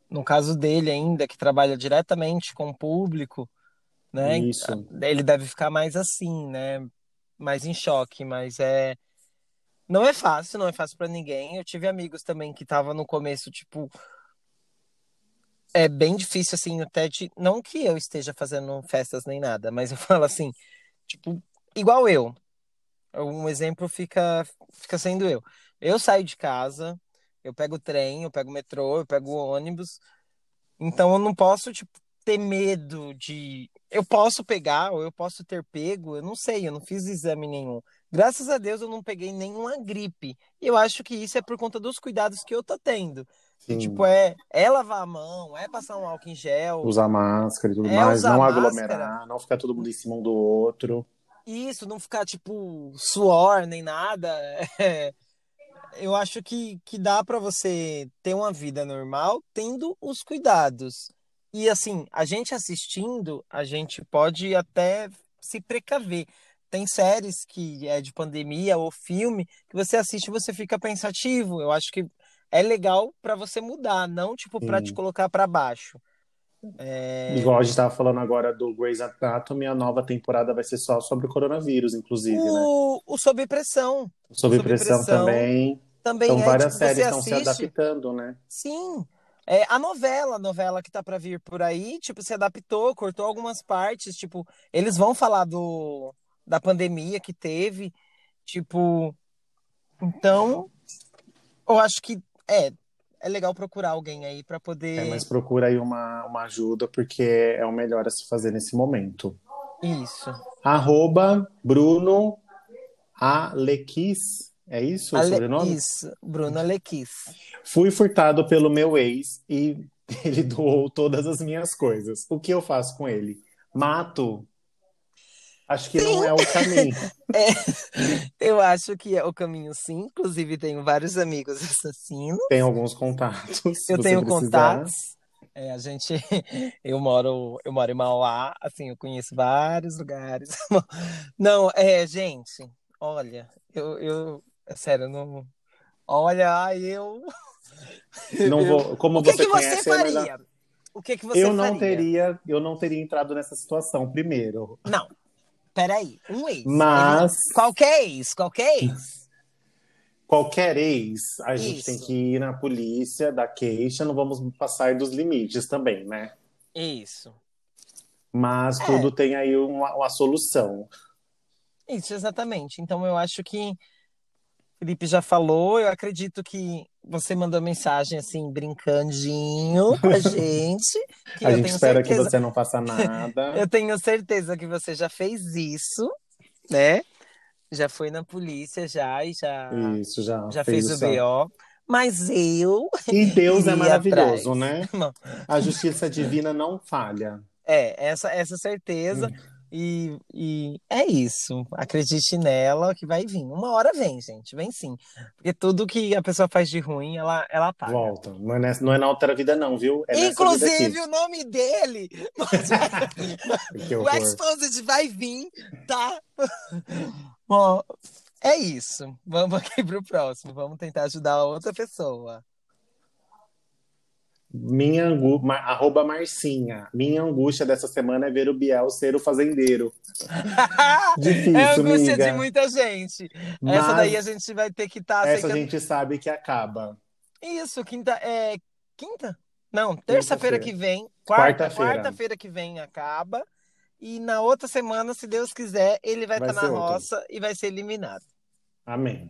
no caso dele ainda, que trabalha diretamente com o público, né? Isso. Ele deve ficar mais assim, né? Mais em choque, mas é não é fácil, não é fácil pra ninguém. Eu tive amigos também que estavam no começo, tipo, é bem difícil assim, até de não que eu esteja fazendo festas nem nada, mas eu falo assim, tipo, igual eu. Um exemplo fica, fica sendo eu. Eu saio de casa, eu pego o trem, eu pego o metrô, eu pego o ônibus. Então eu não posso, tipo, ter medo de. Eu posso pegar, ou eu posso ter pego, eu não sei, eu não fiz exame nenhum. Graças a Deus eu não peguei nenhuma gripe. E eu acho que isso é por conta dos cuidados que eu tô tendo. E, tipo, é, é lavar a mão, é passar um álcool em gel. Usar máscara e tudo É mais, não máscara. aglomerar, não ficar todo mundo em cima um do outro. Isso, não ficar, tipo, suor nem nada. É, Eu acho que, que dá pra você ter uma vida normal tendo os cuidados. E assim, a gente assistindo, a gente pode até se precaver. Tem séries que é de pandemia ou filme que você assiste e você fica pensativo. Eu acho que é legal pra você mudar, não tipo pra te colocar pra baixo. É, Igual a gente tava falando agora do Grey's Anatomy, a nova temporada vai ser só sobre o coronavírus, inclusive, né? O, o Sob Pressão Sob Sob pressão Pressão também. também Então é, várias tipo, séries estão se adaptando, né? Sim. É, a novela, a novela que tá pra vir por aí, tipo, se adaptou, cortou algumas partes, tipo, eles vão falar do da pandemia que teve, tipo, então, eu acho que é é legal procurar alguém aí pra É, poder mas procura aí uma, uma ajuda, porque é o melhor a se fazer nesse momento. isso. Arroba Bruno Alequis, é isso o Ale- sobrenome? Isso, Bruna Lequis. Fui furtado pelo meu ex e ele doou todas as minhas coisas. O que eu faço com ele? Mato? Acho que não é o caminho. É, eu acho que é o caminho sim, inclusive tenho vários amigos assassinos. Tem alguns contatos. Eu tenho precisar. contatos. É, a gente, eu moro, eu moro em Mauá, assim, eu conheço vários lugares. Não, é, gente, olha, eu, eu, sério, eu não, olha, eu, Não vou, como o que você que você conhece, é melhor- faria? O que que você Eu não faria? teria, eu não teria entrado nessa situação primeiro. Não, peraí, um ex. Mas Ele- qualquer ex, qualquer ex. qualquer ex, a gente Isso. tem que ir na polícia, dar queixa, não vamos passar dos limites também, né? Isso. Mas É. tudo tem aí uma, uma solução. Isso, exatamente. Então eu acho que Felipe já falou, eu acredito que você mandou mensagem assim, brincandinho com a gente. A eu gente espera certeza, que você não faça nada. eu tenho certeza que você já fez isso, né? Já foi na polícia já e já, Isso, já, já fez o essa- BO. Mas eu. E Deus é maravilhoso, atrás. né? Não. A justiça divina não falha. É, essa, essa certeza. E, e é isso. Acredite nela que vai vir. Uma hora vem, gente. Vem sim. Porque tudo que a pessoa faz de ruim, ela, ela paga. Volta. Não é, nessa- não é na outra vida, não, viu? É Inclusive, o nome dele, o. Exposed vai vir, tá? Bom, é isso. Vamos aqui pro próximo. Vamos tentar ajudar a outra pessoa. Minha angu... Mar... Arroba Marcinha. Minha angústia dessa semana é ver o Biel ser o fazendeiro. Difícil, é a angústia amiga. de muita gente. Mas Essa daí a gente vai ter que estar essa a gente sabe que acaba. Isso, quinta. É. Quinta? Não, terça-feira que vem. Quarta, Quarta-feira. quarta-feira que vem acaba. E na outra semana, se Deus quiser, ele vai Vai estar ser na outro. roça e vai ser eliminado. Amém.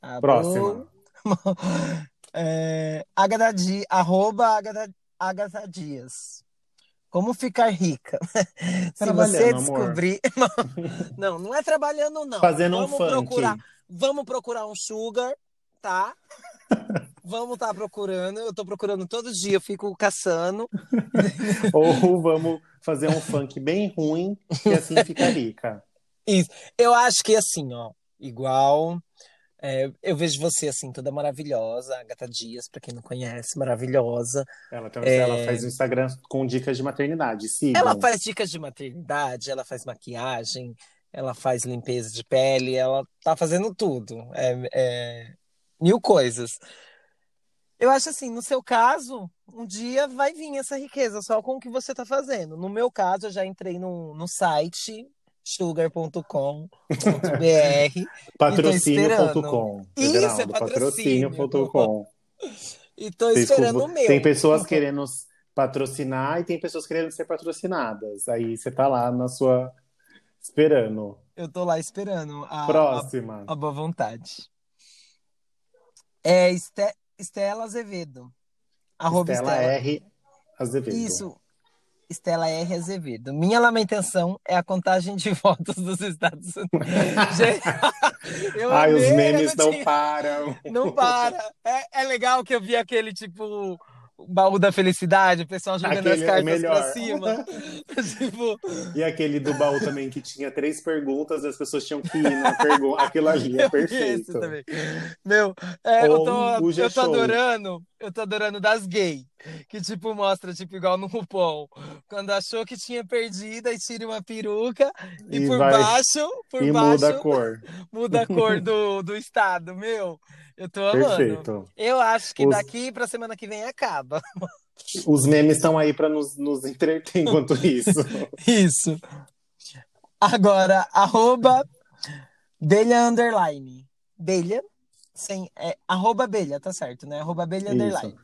Tá Próxima. É, Agatha Di- arroba Agatha, Agatha Dias. Como ficar rica? Se você descobrir. Não, não é trabalhando, não. Fazendo um Vamos funk. procurar. Vamos procurar um sugar, tá? Vamos estar procurando. Eu tô procurando todo dia, eu fico caçando. Ou vamos fazer um funk bem ruim, que assim fica rica. Eu acho que assim, ó, igual. É, eu vejo você assim, toda maravilhosa, Agatha Dias, pra quem não conhece, maravilhosa. Ela, tem- É. ela faz um Instagram com dicas de maternidade. Sigam. Ela faz dicas de maternidade, ela faz maquiagem, ela faz limpeza de pele, ela tá fazendo tudo. É, é, mil coisas. Eu acho assim, no seu caso, um dia vai vir essa riqueza só com o que você tá fazendo. No meu caso, eu já entrei no site sugar.com.br Patrocínio.com. Isso, é. Patrocínio.com. e tô esperando com- o meu. Tem pessoas querendo patrocinar e tem pessoas querendo ser patrocinadas. Aí você tá lá na sua. esperando. Eu tô lá esperando a, Próxima. a, a boa vontade. É Este- Estela Azevedo. Arroba Estela Estela. R. Azevedo. Isso. Estela R. Azevedo. Minha lamentação é a contagem de votos dos Estados Unidos. Gente, Ai, os memes não tinha- param. Não para. É, é legal que eu vi aquele tipo. o Baú da felicidade, o pessoal jogando Aquele é as cartas melhor. pra cima. tipo, E aquele do baú também, que tinha três perguntas e as pessoas tinham que ir na pergunta. Aquilo ali é perfeito. também. Meu, é, eu, tô, eu tô adorando, eu tô adorando das gay, que tipo mostra, tipo, igual no RuPaul, quando achou que tinha perdido, aí tira uma peruca e, E por vai- baixo, por E baixo, muda a cor. muda a cor do, do estado. Meu, eu tô amando. Perfeito. Eu acho que Os- daqui pra semana que vem acaba. Os memes estão aí para nos, nos entreter enquanto isso. Isso. Agora, arroba Belha Underline. Belha, sem, é, arroba Belha, tá certo, né? Arroba Belha Underline.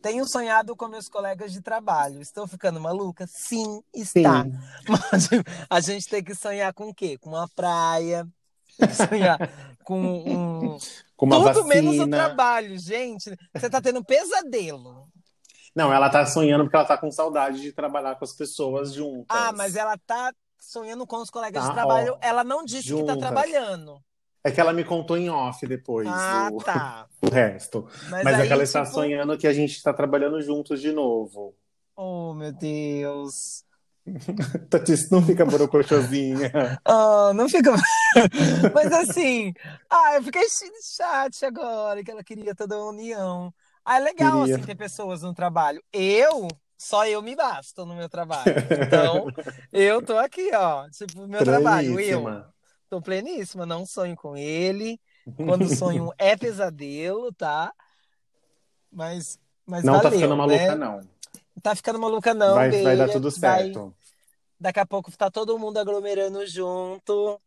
Tenho sonhado com meus colegas de trabalho. Estou ficando maluca? Sim, está. Sim. Mas a gente tem que sonhar com o quê? Com uma praia, sonhar com um... Com uma Tudo menos o vacina. trabalho, gente. Você tá tendo pesadelo. Não, ela tá sonhando porque ela tá com saudade de trabalhar com as pessoas juntas. Ah, mas ela tá sonhando com os colegas Tá, de trabalho. ó, ela não disse que tá trabalhando. É que ela me contou em off depois Ah, o, tá. o resto. Mas, Mas, aí, é que ela está tipo, sonhando que a gente está trabalhando juntos de novo. Oh, meu Deus. Tati, não fica borocochosinha. Ah, não fica. Mas assim, ah, eu fiquei ch- chat agora, que ela queria toda a união. Ah, é legal, Queria. assim, ter pessoas no trabalho. Eu, só eu me basto no meu trabalho. Então, eu tô aqui, ó. Tipo, meu trabalho, eu. Tô pleníssima, não sonho com ele. Quando sonho é pesadelo, tá? Mas, mas Não tá valeu, ficando maluca, né? não. Não tá ficando maluca, não, vai, vai dar tudo Vai- certo. Daqui a pouco tá todo mundo aglomerando junto,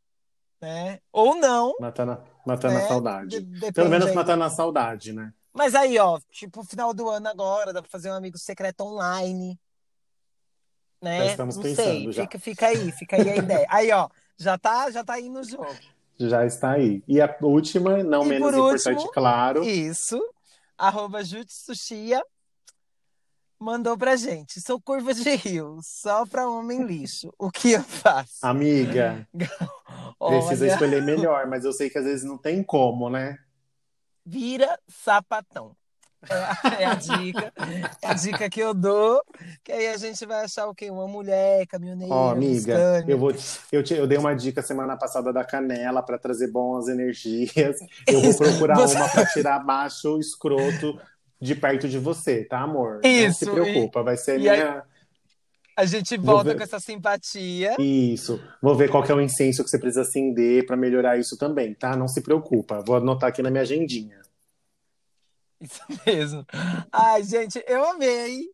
né? Ou não, Matando, matando a né? saudade. De- Pelo menos aí. matando a saudade, né? Mas aí, ó, tipo, final do ano agora, dá pra fazer um amigo secreto online. Né? Já estamos Não pensando, sei, já. Fica, fica aí, fica aí a ideia. Aí, ó, já tá, já tá aí no jogo. Já está aí. E a última, não E menos por importante, último, claro. Isso. Arroba Jutsushia mandou pra gente. Sou curva de rio, só pra homem lixo. O que eu faço? Amiga, precisa Olha, escolher melhor, mas eu sei que às vezes não tem como, né? vira sapatão. É, a- é a dica. É a dica que eu dou. Que aí a gente vai achar o quê? Uma mulher, caminhoneira, Ó, amiga, Scania. eu vou eu, te, eu dei uma dica semana passada da canela para trazer boas energias. Eu vou procurar Você- uma para tirar macho escroto de perto de você, tá, amor? Não Isso, se preocupa, vai ser a e aí- minha. A gente volta ver. com essa simpatia. Isso. Vou ver qual é o incenso que você precisa acender para melhorar isso também, tá? Não se preocupa. Vou anotar aqui na minha agendinha. Isso mesmo. Ai, gente, eu amei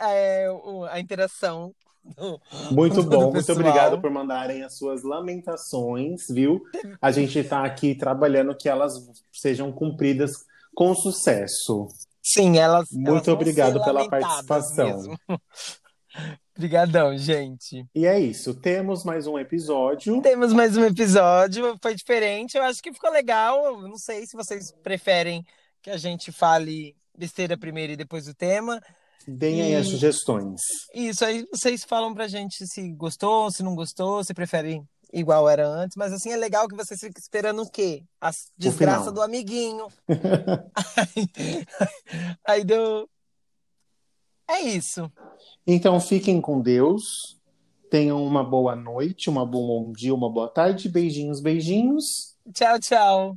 é, a interação. do- Muito do bom, muito obrigado por mandarem as suas lamentações, viu? A gente tá aqui trabalhando que elas sejam cumpridas com sucesso. Sim, elas. Muito elas obrigado pela participação. Obrigadão, gente. E é isso, temos mais um episódio. Temos mais um episódio, foi diferente, eu acho que ficou legal. Eu Não sei se vocês preferem que a gente fale besteira primeiro e depois o tema. Deem aí as sugestões. Isso aí vocês falam pra gente se gostou, se não gostou, se prefere igual era antes, mas assim é legal que vocês ficam esperando o quê? A desgraça do amiguinho. aí, aí deu. É isso. Então fiquem com Deus. Tenham uma boa noite, uma bom dia, uma boa tarde. Beijinhos, beijinhos. Tchau, tchau.